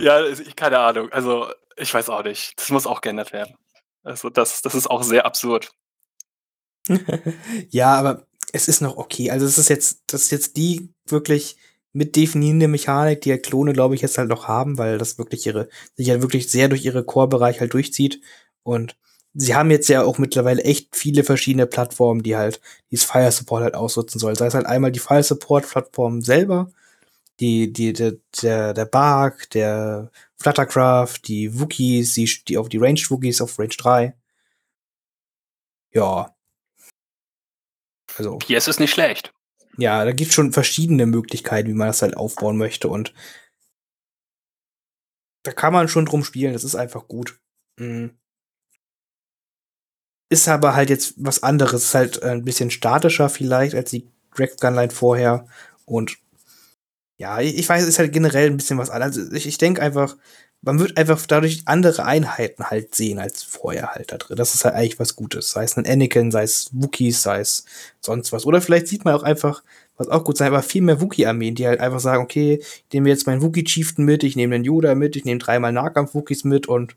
ja, ich, keine Ahnung. Also, ich weiß auch nicht. Das muss auch geändert werden. Also, das, das ist auch sehr absurd. ja, aber es ist noch okay. Also, es ist jetzt, das ist jetzt die wirklich mit definierende Mechanik, die ja Klone, glaube ich, jetzt halt noch haben, weil das wirklich ihre, sich ja wirklich sehr durch ihre Core-Bereich halt durchzieht. Und sie haben jetzt ja auch mittlerweile echt viele verschiedene Plattformen, die halt dieses Fire Support halt ausnutzen sollen. Sei es halt einmal die Fire Support Plattform selber, die, die, der, der, der Bark, der Fluttercraft, die Wookies, die, die auf die Ranged Wookies auf Range 3. Ja. Also. PS ist nicht schlecht ja, da gibt es schon verschiedene Möglichkeiten, wie man das halt aufbauen möchte und da kann man schon drum spielen, das ist einfach gut. Mhm. Ist aber halt jetzt was anderes, ist halt ein bisschen statischer vielleicht als die Drag Gunline vorher und ja, ich weiß, es ist halt generell ein bisschen was anderes. Also ich, ich denke einfach, man wird einfach dadurch andere Einheiten halt sehen als vorher halt da drin. Das ist halt eigentlich was Gutes. Sei es ein Anakin, sei es Wookies, sei es sonst was. Oder vielleicht sieht man auch einfach, was auch gut sein, aber viel mehr Wookie-Armeen, die halt einfach sagen, okay, ich nehme jetzt meinen Wookie-Chieftain mit, ich nehme den Yoda mit, ich nehme dreimal Nahkampf-Wookies mit und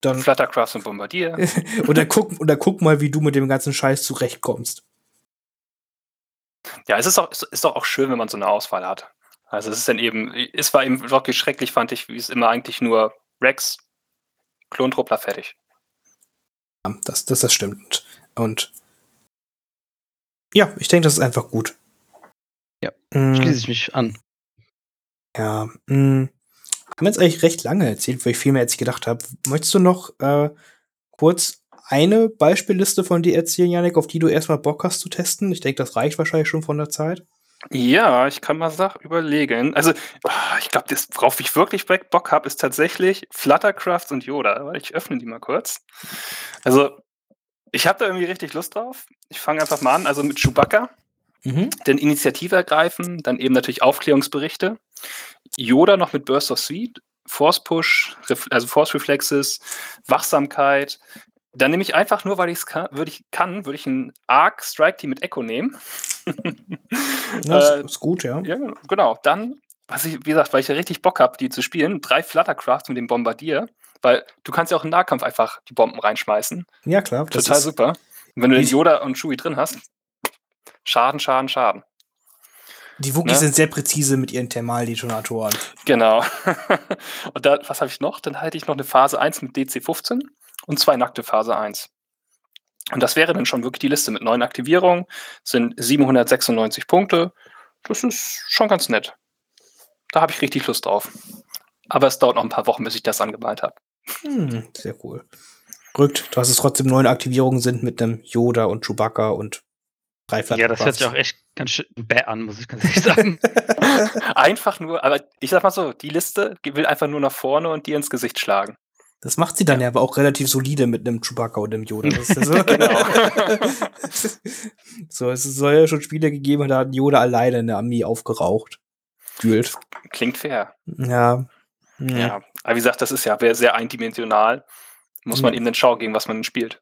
dann. Fluttercraft und Bombardier. und, dann guck, und dann guck mal, wie du mit dem ganzen Scheiß zurechtkommst. Ja, es ist, auch, es ist doch auch schön, wenn man so eine Auswahl hat. Also es ist dann eben, es war eben wirklich schrecklich, fand ich, wie es immer eigentlich nur Rex, Klontruppler, fertig. Das, das, das stimmt. Und ja, ich denke, das ist einfach gut. Ja, mm. schließe ich mich an. Ja, mh. Mm. haben jetzt eigentlich recht lange erzählt, weil ich viel mehr als ich gedacht habe. Möchtest du noch äh, kurz eine Beispielliste von dir erzählen, Janik, auf die du erstmal Bock hast zu testen? Ich denke, das reicht wahrscheinlich schon von der Zeit. Ja, ich kann mal Sach überlegen. Also, ah, ich glaube, das, worauf ich wirklich Bock habe, ist tatsächlich Fluttercraft und Yoda. Ich öffne die mal kurz. Also, ich habe da irgendwie richtig Lust drauf. Ich fange einfach mal an, also mit Chewbacca. Mhm. Dann Initiative ergreifen, dann eben natürlich Aufklärungsberichte. Yoda noch mit Burst of Speed, Force Push, also Force Reflexes, Wachsamkeit. Dann nehme ich einfach nur, weil ich es kann, würde ich kann, würde ich ein Arc Strike Team mit Echo nehmen. das äh, ist gut, ja. Ja, genau. Dann, was ich, wie gesagt, weil ich ja richtig Bock habe, die zu spielen, drei Fluttercrafts mit dem Bombardier. Weil du kannst ja auch im Nahkampf einfach die Bomben reinschmeißen. Ja, klar. Total super. Und wenn du den Yoda und Chewie drin hast, Schaden, Schaden, Schaden. Die Wookies ne? sind sehr präzise mit ihren Thermaldetonatoren. Genau. und da, was habe ich noch? Dann halte ich noch eine Phase 1 mit DC-15 und zwei nackte Phase 1. Und das wäre dann schon wirklich die Liste mit neun Aktivierungen, sind 796 Punkte. Das ist schon ganz nett. Da habe ich richtig Lust drauf. Aber es dauert noch ein paar Wochen, bis ich das angemalt habe. Hm, sehr cool. Rückt, dass es trotzdem neun Aktivierungen sind mit einem Yoda und Chewbacca und drei Ja, das hört sich auch echt ganz schön bäh an, muss ich ganz ehrlich sagen. einfach nur, aber ich sag mal so, die Liste will einfach nur nach vorne und dir ins Gesicht schlagen. Das macht sie dann ja, ja aber auch relativ solide mit einem Chewbacca und einem Yoda. Das ist ja so. genau. so, es soll ja schon Spiele gegeben, da hat Yoda alleine eine Armee aufgeraucht. Fühlt. Klingt fair. Ja. Ja. ja. Aber wie gesagt, das ist ja sehr eindimensional. Muss man ja. eben dann schauen, gegen was man spielt.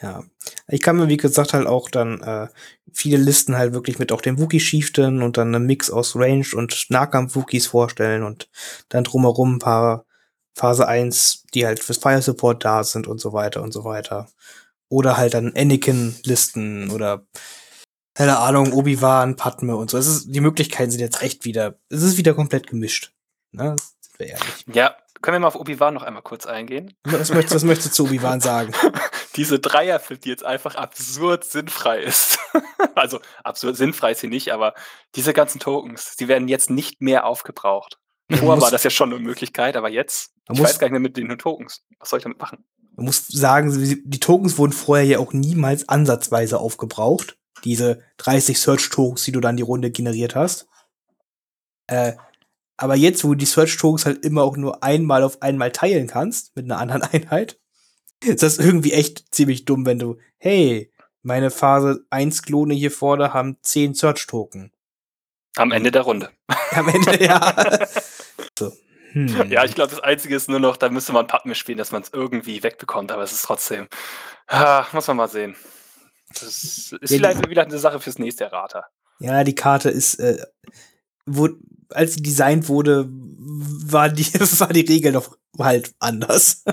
Ja. Ich kann mir, wie gesagt, halt auch dann äh, viele Listen halt wirklich mit auch dem Wookie-Chieftain und dann einen Mix aus Range und Nahkampf-Wookies vorstellen und dann drumherum ein paar Phase 1, die halt fürs Fire Support da sind und so weiter und so weiter. Oder halt dann Anakin-Listen oder keine Ahnung, Obi-Wan, Padme und so. Es ist, die Möglichkeiten sind jetzt echt wieder, es ist wieder komplett gemischt. Ne? Ja, können wir mal auf Obi-Wan noch einmal kurz eingehen? Was möchtest, was möchtest du zu Obi-Wan sagen? Diese Dreierfit, die jetzt einfach absurd sinnfrei ist. also absurd sinnfrei ist sie nicht, aber diese ganzen Tokens, die werden jetzt nicht mehr aufgebraucht. Vorher war das ja schon eine Möglichkeit, aber jetzt, ich weiß gar nicht mehr mit den Tokens. Was soll ich damit machen? Man muss sagen, die Tokens wurden vorher ja auch niemals ansatzweise aufgebraucht. Diese 30 Search-Tokens, die du dann die Runde generiert hast. Äh, aber jetzt, wo du die Search-Tokens halt immer auch nur einmal auf einmal teilen kannst, mit einer anderen Einheit, ist das irgendwie echt ziemlich dumm, wenn du, hey, meine Phase 1 Klone hier vorne haben 10 Search-Token. Am Ende der Runde. Am Ende, ja. so. Hm. Ja, ich glaube, das Einzige ist nur noch, da müsste man Padme spielen, dass man es irgendwie wegbekommt, aber es ist trotzdem. Ah, muss man mal sehen. Das ist ja, vielleicht wieder eine Sache fürs nächste Errater. Ja, die Karte ist, äh, wo, als sie designt wurde, war die, war die Regel noch halt anders.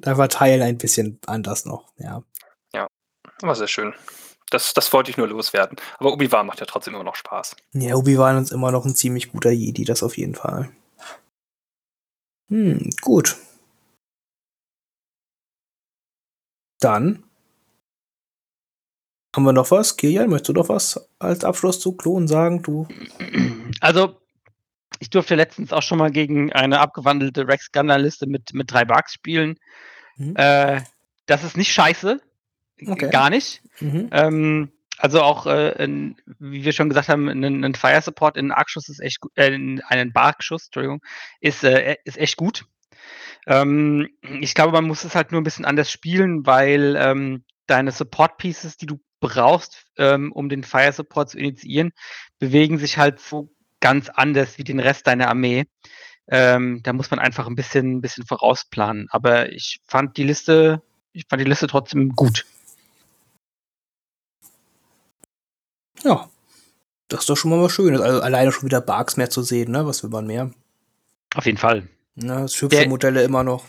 da war Teil ein bisschen anders noch, ja. Ja, aber sehr schön. Das, das wollte ich nur loswerden. Aber Obi-Wan macht ja trotzdem immer noch Spaß. Ja, Obi-Wan ist immer noch ein ziemlich guter Jedi, das auf jeden Fall. Hm, gut. Dann haben wir noch was? Kilian, möchtest du noch was als Abschluss zu Klon sagen? Du? Also, ich durfte letztens auch schon mal gegen eine abgewandelte Rex Gunner-Liste mit, mit drei Bugs spielen. Mhm. Äh, das ist nicht scheiße. Okay. Gar nicht. Mhm. Ähm, also auch, äh, in, wie wir schon gesagt haben, ein, Fire Support in Arcschuss ist echt gut, äh, einen Barkschuss, Entschuldigung, ist, äh, ist echt gut. Ähm, ich glaube, man muss es halt nur ein bisschen anders spielen, weil ähm, deine Support Pieces, die du brauchst, ähm, um den Fire Support zu initiieren, bewegen sich halt so ganz anders wie den Rest deiner Armee. Ähm, da muss man einfach ein bisschen, ein bisschen vorausplanen. Aber ich fand die Liste, ich fand die Liste trotzdem gut. Ja, das ist doch schon mal was Schönes. Also alleine schon wieder Barks mehr zu sehen, ne? Was will man mehr? Auf jeden Fall. Ja, das hübsche Modelle immer noch.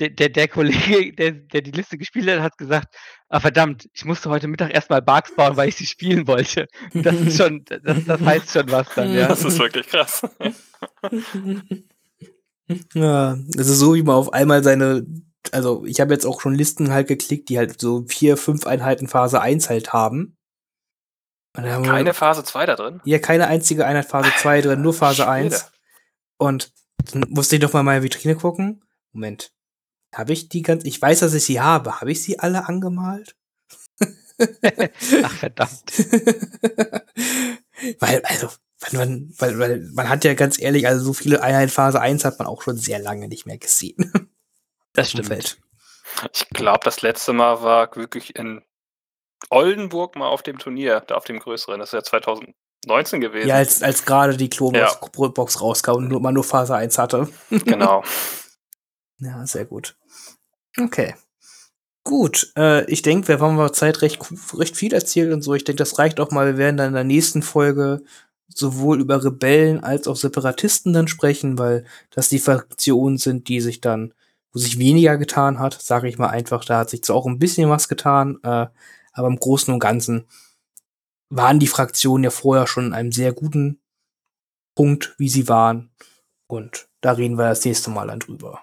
Der, der, der, Kollege, der, der die Liste gespielt hat, hat gesagt, ah verdammt, ich musste heute Mittag erstmal Barks bauen, weil ich sie spielen wollte. Das ist schon, das, das heißt schon was dann, ja. Das ist wirklich krass. ja, das ist so, wie man auf einmal seine, also ich habe jetzt auch schon Listen halt geklickt, die halt so vier, fünf Einheiten Phase 1 halt haben. Keine wir, Phase 2 da drin? Ja, keine einzige Einheit Phase 2 drin, nur Phase Schwede. 1. Und dann musste ich doch mal meine Vitrine gucken. Moment. Habe ich die ganz, ich weiß, dass ich sie habe. Habe ich sie alle angemalt? Ach, verdammt. weil, also, man, weil, weil, man hat ja ganz ehrlich, also so viele Einheiten Phase 1 hat man auch schon sehr lange nicht mehr gesehen. Das stimmt. Ich glaube, das letzte Mal war wirklich in Oldenburg mal auf dem Turnier, da auf dem größeren. Das ist ja 2019 gewesen. Ja, als, als gerade die Klobox ja. rauskam und nur, man nur Phase 1 hatte. Genau. ja, sehr gut. Okay. Gut, äh, ich denke, wir haben Zeit recht, recht viel erzählt und so. Ich denke, das reicht auch mal. Wir werden dann in der nächsten Folge sowohl über Rebellen als auch Separatisten dann sprechen, weil das die Fraktionen sind, die sich dann, wo sich weniger getan hat, sage ich mal einfach. Da hat sich zwar auch ein bisschen was getan, äh, aber im Großen und Ganzen waren die Fraktionen ja vorher schon in einem sehr guten Punkt, wie sie waren. Und da reden wir das nächste Mal dann drüber.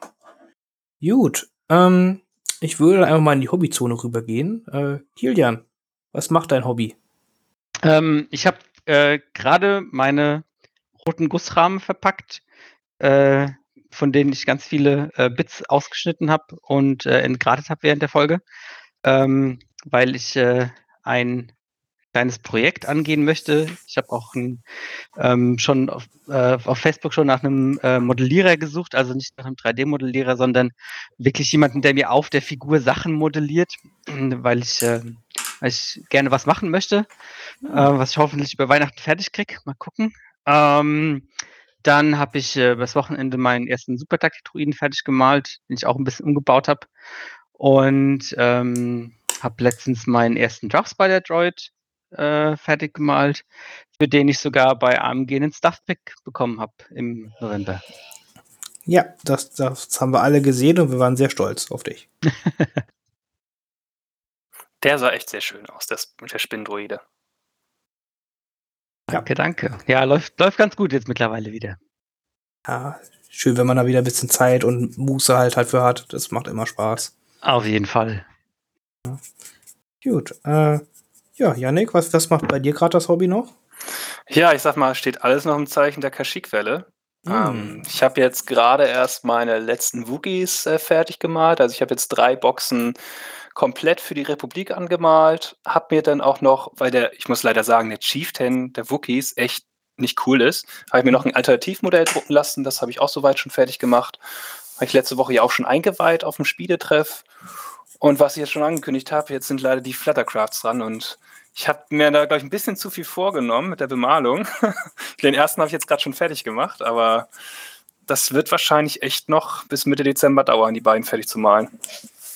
Gut, ähm, ich würde einfach mal in die Hobbyzone rübergehen. Äh, Kilian, was macht dein Hobby? Ähm, ich habe äh, gerade meine roten Gussrahmen verpackt, äh, von denen ich ganz viele äh, Bits ausgeschnitten habe und äh, entgratet habe während der Folge, ähm, weil ich äh, ein kleines Projekt angehen möchte. Ich habe auch ein, ähm, schon auf, äh, auf, Facebook schon nach einem äh, Modellierer gesucht, also nicht nach einem 3D-Modellierer, sondern wirklich jemanden, der mir auf der Figur Sachen modelliert, weil ich, äh, weil ich gerne was machen möchte, äh, was ich hoffentlich über Weihnachten fertig kriege. Mal gucken. Ähm, dann habe ich äh, übers Wochenende meinen ersten Supertaktik-Druiden fertig gemalt, den ich auch ein bisschen umgebaut habe. Und ähm, habe letztens meinen ersten Draft Spider Droid äh, fertig gemalt, für den ich sogar bei AMG einen Stuffpick bekommen habe im November. Ja, das, das haben wir alle gesehen und wir waren sehr stolz auf dich. der sah echt sehr schön aus, das mit der Spindroide. Danke, ja. danke. Ja, läuft, läuft ganz gut jetzt mittlerweile wieder. Ja, schön, wenn man da wieder ein bisschen Zeit und Muße halt halt für hat. Das macht immer Spaß. Auf jeden Fall. Ja. Gut, äh, ja, Yannick, was, was macht bei dir gerade das Hobby noch? Ja, ich sag mal, steht alles noch im Zeichen der Kashyyyk-Welle. Mm. Ähm, ich habe jetzt gerade erst meine letzten Wookies äh, fertig gemalt. Also ich habe jetzt drei Boxen komplett für die Republik angemalt. Hab mir dann auch noch, weil der, ich muss leider sagen, der Chieftain der Wookies echt nicht cool ist, habe ich mir noch ein Alternativmodell drucken lassen. Das habe ich auch soweit schon fertig gemacht. Habe ich letzte Woche ja auch schon eingeweiht auf dem Spieletreff. Und was ich jetzt schon angekündigt habe, jetzt sind leider die Fluttercrafts dran und ich habe mir da, glaube ich, ein bisschen zu viel vorgenommen mit der Bemalung. Den ersten habe ich jetzt gerade schon fertig gemacht, aber das wird wahrscheinlich echt noch bis Mitte Dezember dauern, die beiden fertig zu malen.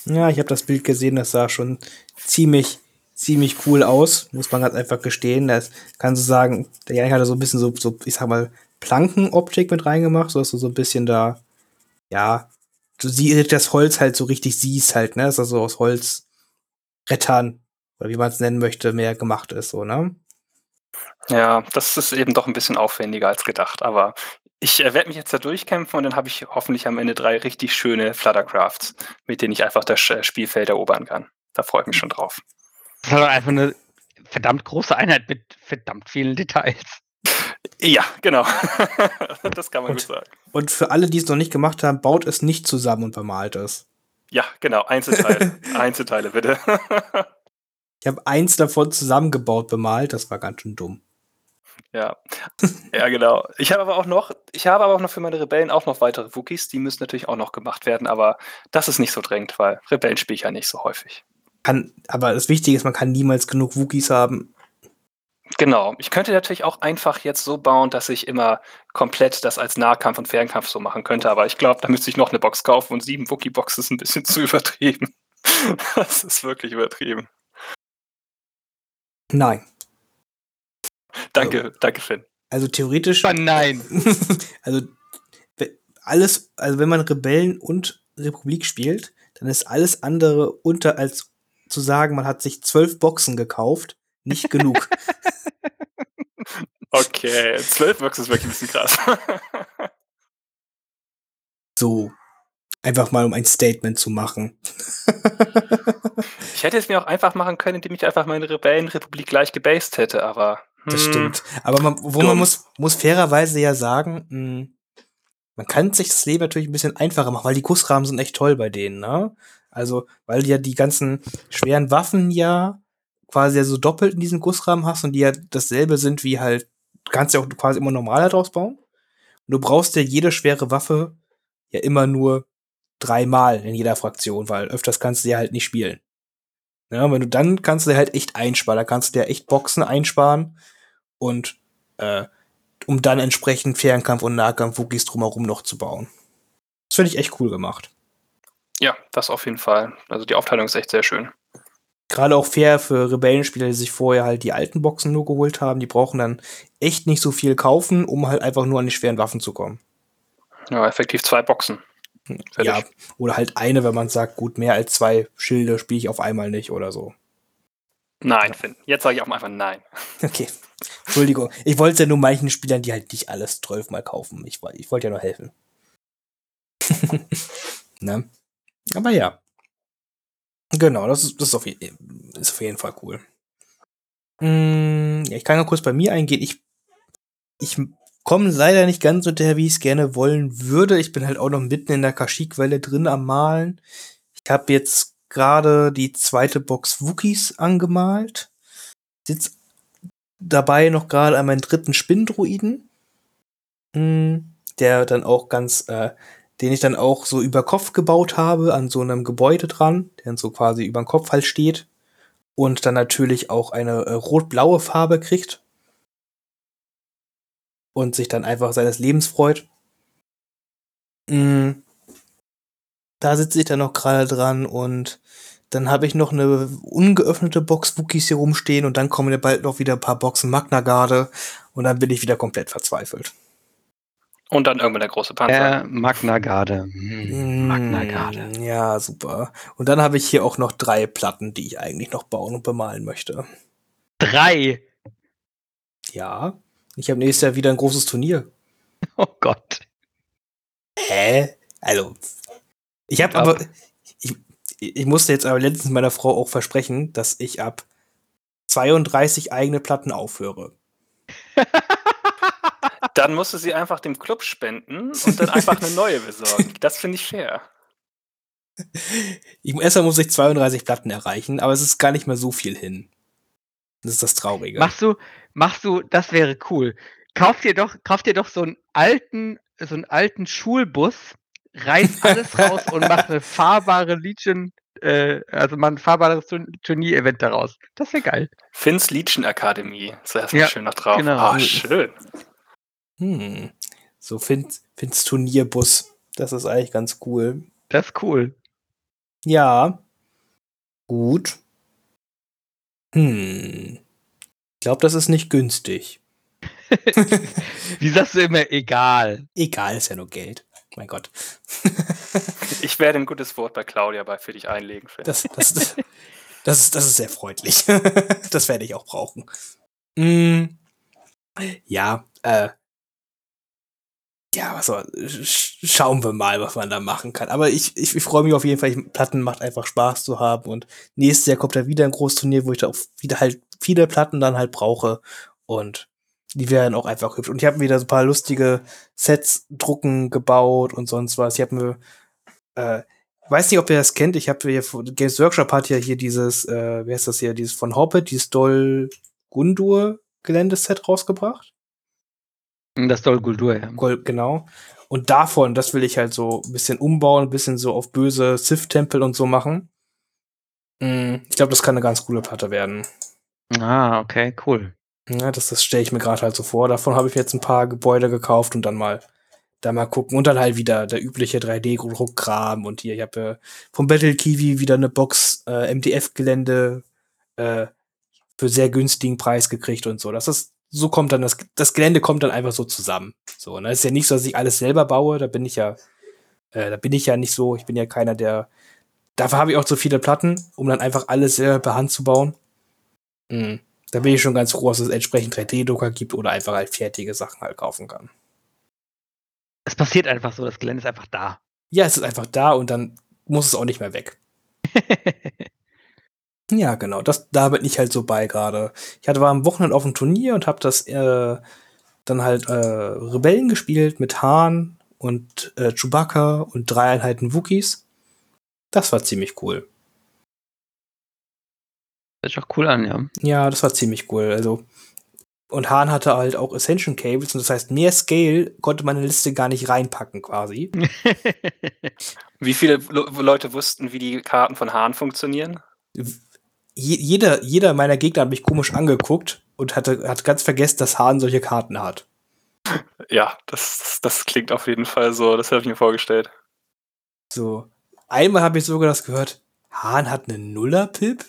Ja, ich habe das Bild gesehen, das sah schon ziemlich, ziemlich cool aus, muss man ganz einfach gestehen. Das kannst du sagen, der Janik hat da so ein bisschen so, so, ich sag mal, Plankenoptik mit reingemacht, so dass du so ein bisschen da, ja, du siehst das Holz halt so richtig siehst halt, ne? Dass das so aus Holzbrettern oder wie man es nennen möchte, mehr gemacht ist, so, ne? Ja, das ist eben doch ein bisschen aufwendiger als gedacht, aber ich äh, werde mich jetzt da durchkämpfen und dann habe ich hoffentlich am Ende drei richtig schöne Fluttercrafts, mit denen ich einfach das Spielfeld erobern kann. Da freue ich mich schon drauf. Das ist einfach eine verdammt große Einheit mit verdammt vielen Details. Ja, genau. das kann man und, gut sagen. Und für alle, die es noch nicht gemacht haben, baut es nicht zusammen und bemalt es. Ja, genau. Einzelteile. Einzelteile, bitte. ich habe eins davon zusammengebaut, bemalt. Das war ganz schön dumm. Ja, ja, genau. Ich habe aber auch noch, ich habe aber auch noch für meine Rebellen auch noch weitere Wookies. Die müssen natürlich auch noch gemacht werden, aber das ist nicht so drängend, weil Rebellen spiele ich ja nicht so häufig. kann, aber das Wichtige ist, man kann niemals genug Wookies haben. Genau. Ich könnte natürlich auch einfach jetzt so bauen, dass ich immer komplett das als Nahkampf und Fernkampf so machen könnte, aber ich glaube, da müsste ich noch eine Box kaufen und sieben Wookie-Boxes ist ein bisschen zu übertrieben. das ist wirklich übertrieben. Nein. Danke, also, danke, Finn. Also theoretisch. Aber nein. also alles, also wenn man Rebellen und Republik spielt, dann ist alles andere unter als zu sagen, man hat sich zwölf Boxen gekauft, nicht genug. Okay, zwölf Boxen ist wirklich ein bisschen krass. so. Einfach mal, um ein Statement zu machen. ich hätte es mir auch einfach machen können, indem ich einfach meine Rebellenrepublik gleich gebased hätte, aber. Hm, das stimmt. Aber man, wo dumm. man muss, muss fairerweise ja sagen, mh, hm, man kann sich das Leben natürlich ein bisschen einfacher machen, weil die Kussrahmen sind echt toll bei denen, ne? Also, weil du ja die ganzen schweren Waffen ja quasi ja so doppelt in diesem Gussrahmen hast und die ja dasselbe sind wie halt, kannst ja auch quasi immer normaler draus bauen. Und du brauchst ja jede schwere Waffe ja immer nur dreimal in jeder Fraktion, weil öfters kannst du ja halt nicht spielen. Ja, wenn du dann kannst du halt echt einsparen, da kannst du dir echt Boxen einsparen und äh, um dann entsprechend Fernkampf und Nahkampf-Wookies drumherum noch zu bauen. Das finde ich echt cool gemacht. Ja, das auf jeden Fall. Also die Aufteilung ist echt sehr schön. Gerade auch fair für Rebellenspieler, die sich vorher halt die alten Boxen nur geholt haben. Die brauchen dann echt nicht so viel kaufen, um halt einfach nur an die schweren Waffen zu kommen. Ja, effektiv zwei Boxen. Fertig. Ja, oder halt eine, wenn man sagt, gut, mehr als zwei Schilde spiele ich auf einmal nicht oder so. Nein, Finn. Jetzt sage ich auch einfach nein. Okay. Entschuldigung. Ich wollte ja nur manchen Spielern, die halt nicht alles zwölfmal kaufen. Ich, ich wollte ja nur helfen. ne? Aber ja. Genau, das ist, das ist, auf, ist auf jeden Fall cool. Hm, ja, ich kann ja kurz bei mir eingehen. Ich, ich komme leider nicht ganz hinterher, wie ich es gerne wollen würde. Ich bin halt auch noch mitten in der Kashyyyk-Welle drin am Malen. Ich habe jetzt gerade die zweite Box Wookies angemalt. Sitz dabei noch gerade an meinen dritten Spinndruiden. Hm, der dann auch ganz, äh, den ich dann auch so über Kopf gebaut habe, an so einem Gebäude dran, der dann so quasi über den Kopf halt steht. Und dann natürlich auch eine äh, rot-blaue Farbe kriegt. Und sich dann einfach seines Lebens freut. Hm, da sitze ich dann noch gerade dran und dann habe ich noch eine ungeöffnete Box Wookies hier rumstehen und dann kommen ja bald noch wieder ein paar Boxen Magna Garde und dann bin ich wieder komplett verzweifelt. Und dann irgendwann der große Panzer. Äh, Magna Garde. Hm, Magna Garde. Ja, super. Und dann habe ich hier auch noch drei Platten, die ich eigentlich noch bauen und bemalen möchte. Drei? Ja. Ich habe nächstes Jahr wieder ein großes Turnier. Oh Gott. Hä? Also, ich habe aber, ich, ich musste jetzt aber letztens meiner Frau auch versprechen, dass ich ab 32 eigene Platten aufhöre. dann musst du sie einfach dem Club spenden und dann einfach eine neue besorgen. Das finde ich fair. Ich, erstmal muss ich 32 Platten erreichen, aber es ist gar nicht mehr so viel hin. Das ist das Traurige. Machst du, machst du, das wäre cool. Kauf dir doch, kauf dir doch so einen alten, so einen alten Schulbus reißt alles raus und macht eine fahrbare Legion, äh, also mal ein fahrbares Turnier-Event daraus. Das wäre geil. Finns Legion Akademie. Ist erstmal ja, schön noch drauf. Genau. Ah, schön. Hm. So Finns, Finns Turnierbus. Das ist eigentlich ganz cool. Das ist cool. Ja. Gut. Hm. Ich glaube, das ist nicht günstig. Wie sagst du immer, egal? Egal, ist ja nur Geld mein Gott. ich werde ein gutes Wort bei Claudia bei für dich einlegen. Das, das, das, das, ist, das ist sehr freundlich. das werde ich auch brauchen. Mm, ja, äh, ja, was soll, schauen wir mal, was man da machen kann. Aber ich, ich, ich freue mich auf jeden Fall. Platten macht einfach Spaß zu haben. Und nächstes Jahr kommt da wieder ein großes Turnier, wo ich da auch wieder halt viele Platten dann halt brauche. Und die wären auch einfach hübsch. Und ich habe wieder so ein paar lustige Sets, Drucken gebaut und sonst was. Ich habe mir, äh, weiß nicht, ob ihr das kennt. Ich habe hier, Games Workshop hat ja hier dieses, äh, wie heißt das hier, dieses von Hobbit, dieses Doll Gundur Geländeset rausgebracht. Das Doll Guldur, ja. Gold, genau. Und davon, das will ich halt so ein bisschen umbauen, ein bisschen so auf böse Sith-Tempel und so machen. Mm, ich glaube, das kann eine ganz coole Platte werden. Ah, okay, cool. Ja, das, das stelle ich mir gerade halt so vor. Davon habe ich jetzt ein paar Gebäude gekauft und dann mal da mal gucken. Und dann halt wieder der übliche 3D-Druckkram. Und hier, ich habe äh, vom Battle Kiwi wieder eine Box äh, MDF-Gelände äh, für sehr günstigen Preis gekriegt und so. Das ist, so kommt dann das, das Gelände kommt dann einfach so zusammen. So, ne? ist ja nicht so, dass ich alles selber baue. Da bin ich ja, äh, da bin ich ja nicht so. Ich bin ja keiner, der. Dafür habe ich auch zu viele Platten, um dann einfach alles selber per Hand zu bauen. Mhm. Da bin ich schon ganz froh, dass es entsprechend 3D-Drucker gibt oder einfach halt fertige Sachen halt kaufen kann. Es passiert einfach so, das Gelände ist einfach da. Ja, es ist einfach da und dann muss es auch nicht mehr weg. ja, genau. Das, da bin ich halt so bei gerade. Ich hatte war am Wochenende auf einem Turnier und habe das äh, dann halt äh, Rebellen gespielt mit Hahn und äh, Chewbacca und drei Einheiten Wookies. Das war ziemlich cool. Hört sich auch cool an, ja. Ja, das war ziemlich cool. Also, und Hahn hatte halt auch Ascension Cables und das heißt, mehr Scale konnte man in die Liste gar nicht reinpacken, quasi. wie viele Leute wussten, wie die Karten von Hahn funktionieren? Jeder, jeder meiner Gegner hat mich komisch angeguckt und hatte, hat ganz vergessen, dass Hahn solche Karten hat. Ja, das, das klingt auf jeden Fall so. Das habe ich mir vorgestellt. So. Einmal habe ich sogar das gehört, Hahn hat einen Nuller-Pip?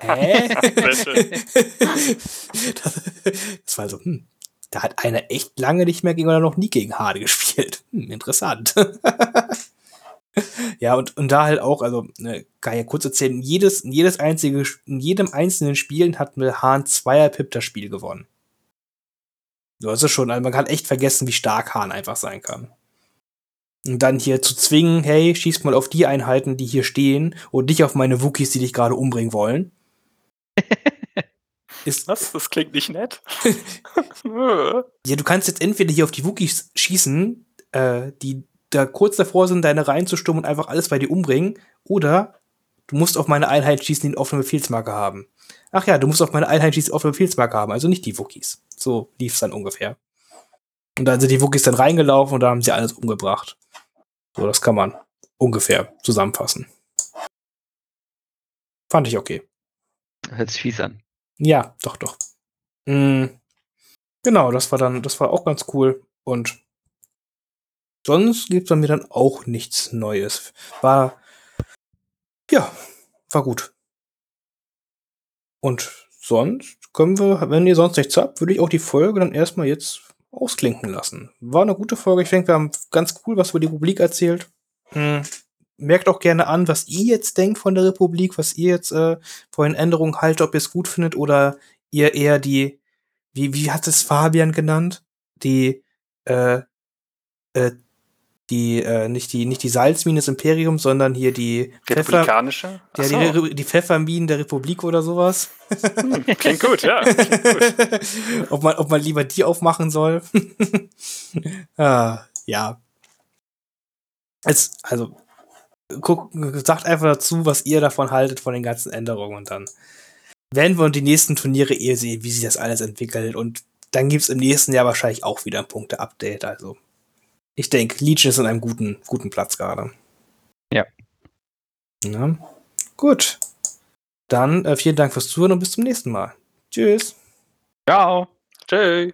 Hä? das, das war so, hm, da hat einer echt lange nicht mehr gegen oder noch nie gegen Hade gespielt. Hm, interessant. ja, und, und da halt auch, also, ne, kann ich ja kurz erzählen, jedes, jedes einzige, in jedem einzelnen Spielen hat mit Hahn Zweier Pip das Spiel gewonnen. Du hast es schon, also man kann echt vergessen, wie stark Hahn einfach sein kann. Und dann hier zu zwingen, hey, schieß mal auf die Einheiten, die hier stehen und nicht auf meine Wookies, die dich gerade umbringen wollen. Ist, Was? Das klingt nicht nett. ja, du kannst jetzt entweder hier auf die Wookies schießen, äh, die da kurz davor sind, deine Reihen zu stürmen und einfach alles bei dir umbringen, oder du musst auf meine Einheit schießen, die eine offene Befehlsmarke haben. Ach ja, du musst auf meine Einheit schießen, die eine offene Befehlsmarke haben, also nicht die Wookies. So lief es dann ungefähr. Und dann sind die Wookies dann reingelaufen und da haben sie alles umgebracht. So, das kann man ungefähr zusammenfassen. Fand ich okay. Hört sich fies an. Ja, doch, doch. Mhm. Genau, das war dann, das war auch ganz cool. Und sonst gibt es bei mir dann auch nichts Neues. War, ja, war gut. Und sonst können wir, wenn ihr sonst nichts habt, würde ich auch die Folge dann erstmal jetzt ausklinken lassen. War eine gute Folge. Ich denke, wir haben ganz cool was über die Republik erzählt. Mhm merkt auch gerne an, was ihr jetzt denkt von der Republik, was ihr jetzt äh, von den Änderungen haltet, ob ihr es gut findet oder ihr eher die, wie, wie hat es Fabian genannt? Die, äh, äh, die, äh, nicht die, nicht die Salzmine des Imperiums, sondern hier die Republikanische? Pfeffer, ja, die, die Pfefferminen der Republik oder sowas. Hm, klingt gut, ja. Klingt gut. ob, man, ob man lieber die aufmachen soll. ah, ja. Es, also, guckt, sagt einfach dazu, was ihr davon haltet, von den ganzen Änderungen und dann werden wir uns die nächsten Turniere eher sehen, wie sich das alles entwickelt und dann gibt es im nächsten Jahr wahrscheinlich auch wieder ein Punkte-Update, also ich denke, Legion ist in einem guten, guten Platz gerade. Ja. ja. Gut. Dann äh, vielen Dank fürs Zuhören und bis zum nächsten Mal. Tschüss. Ciao. Tschüss.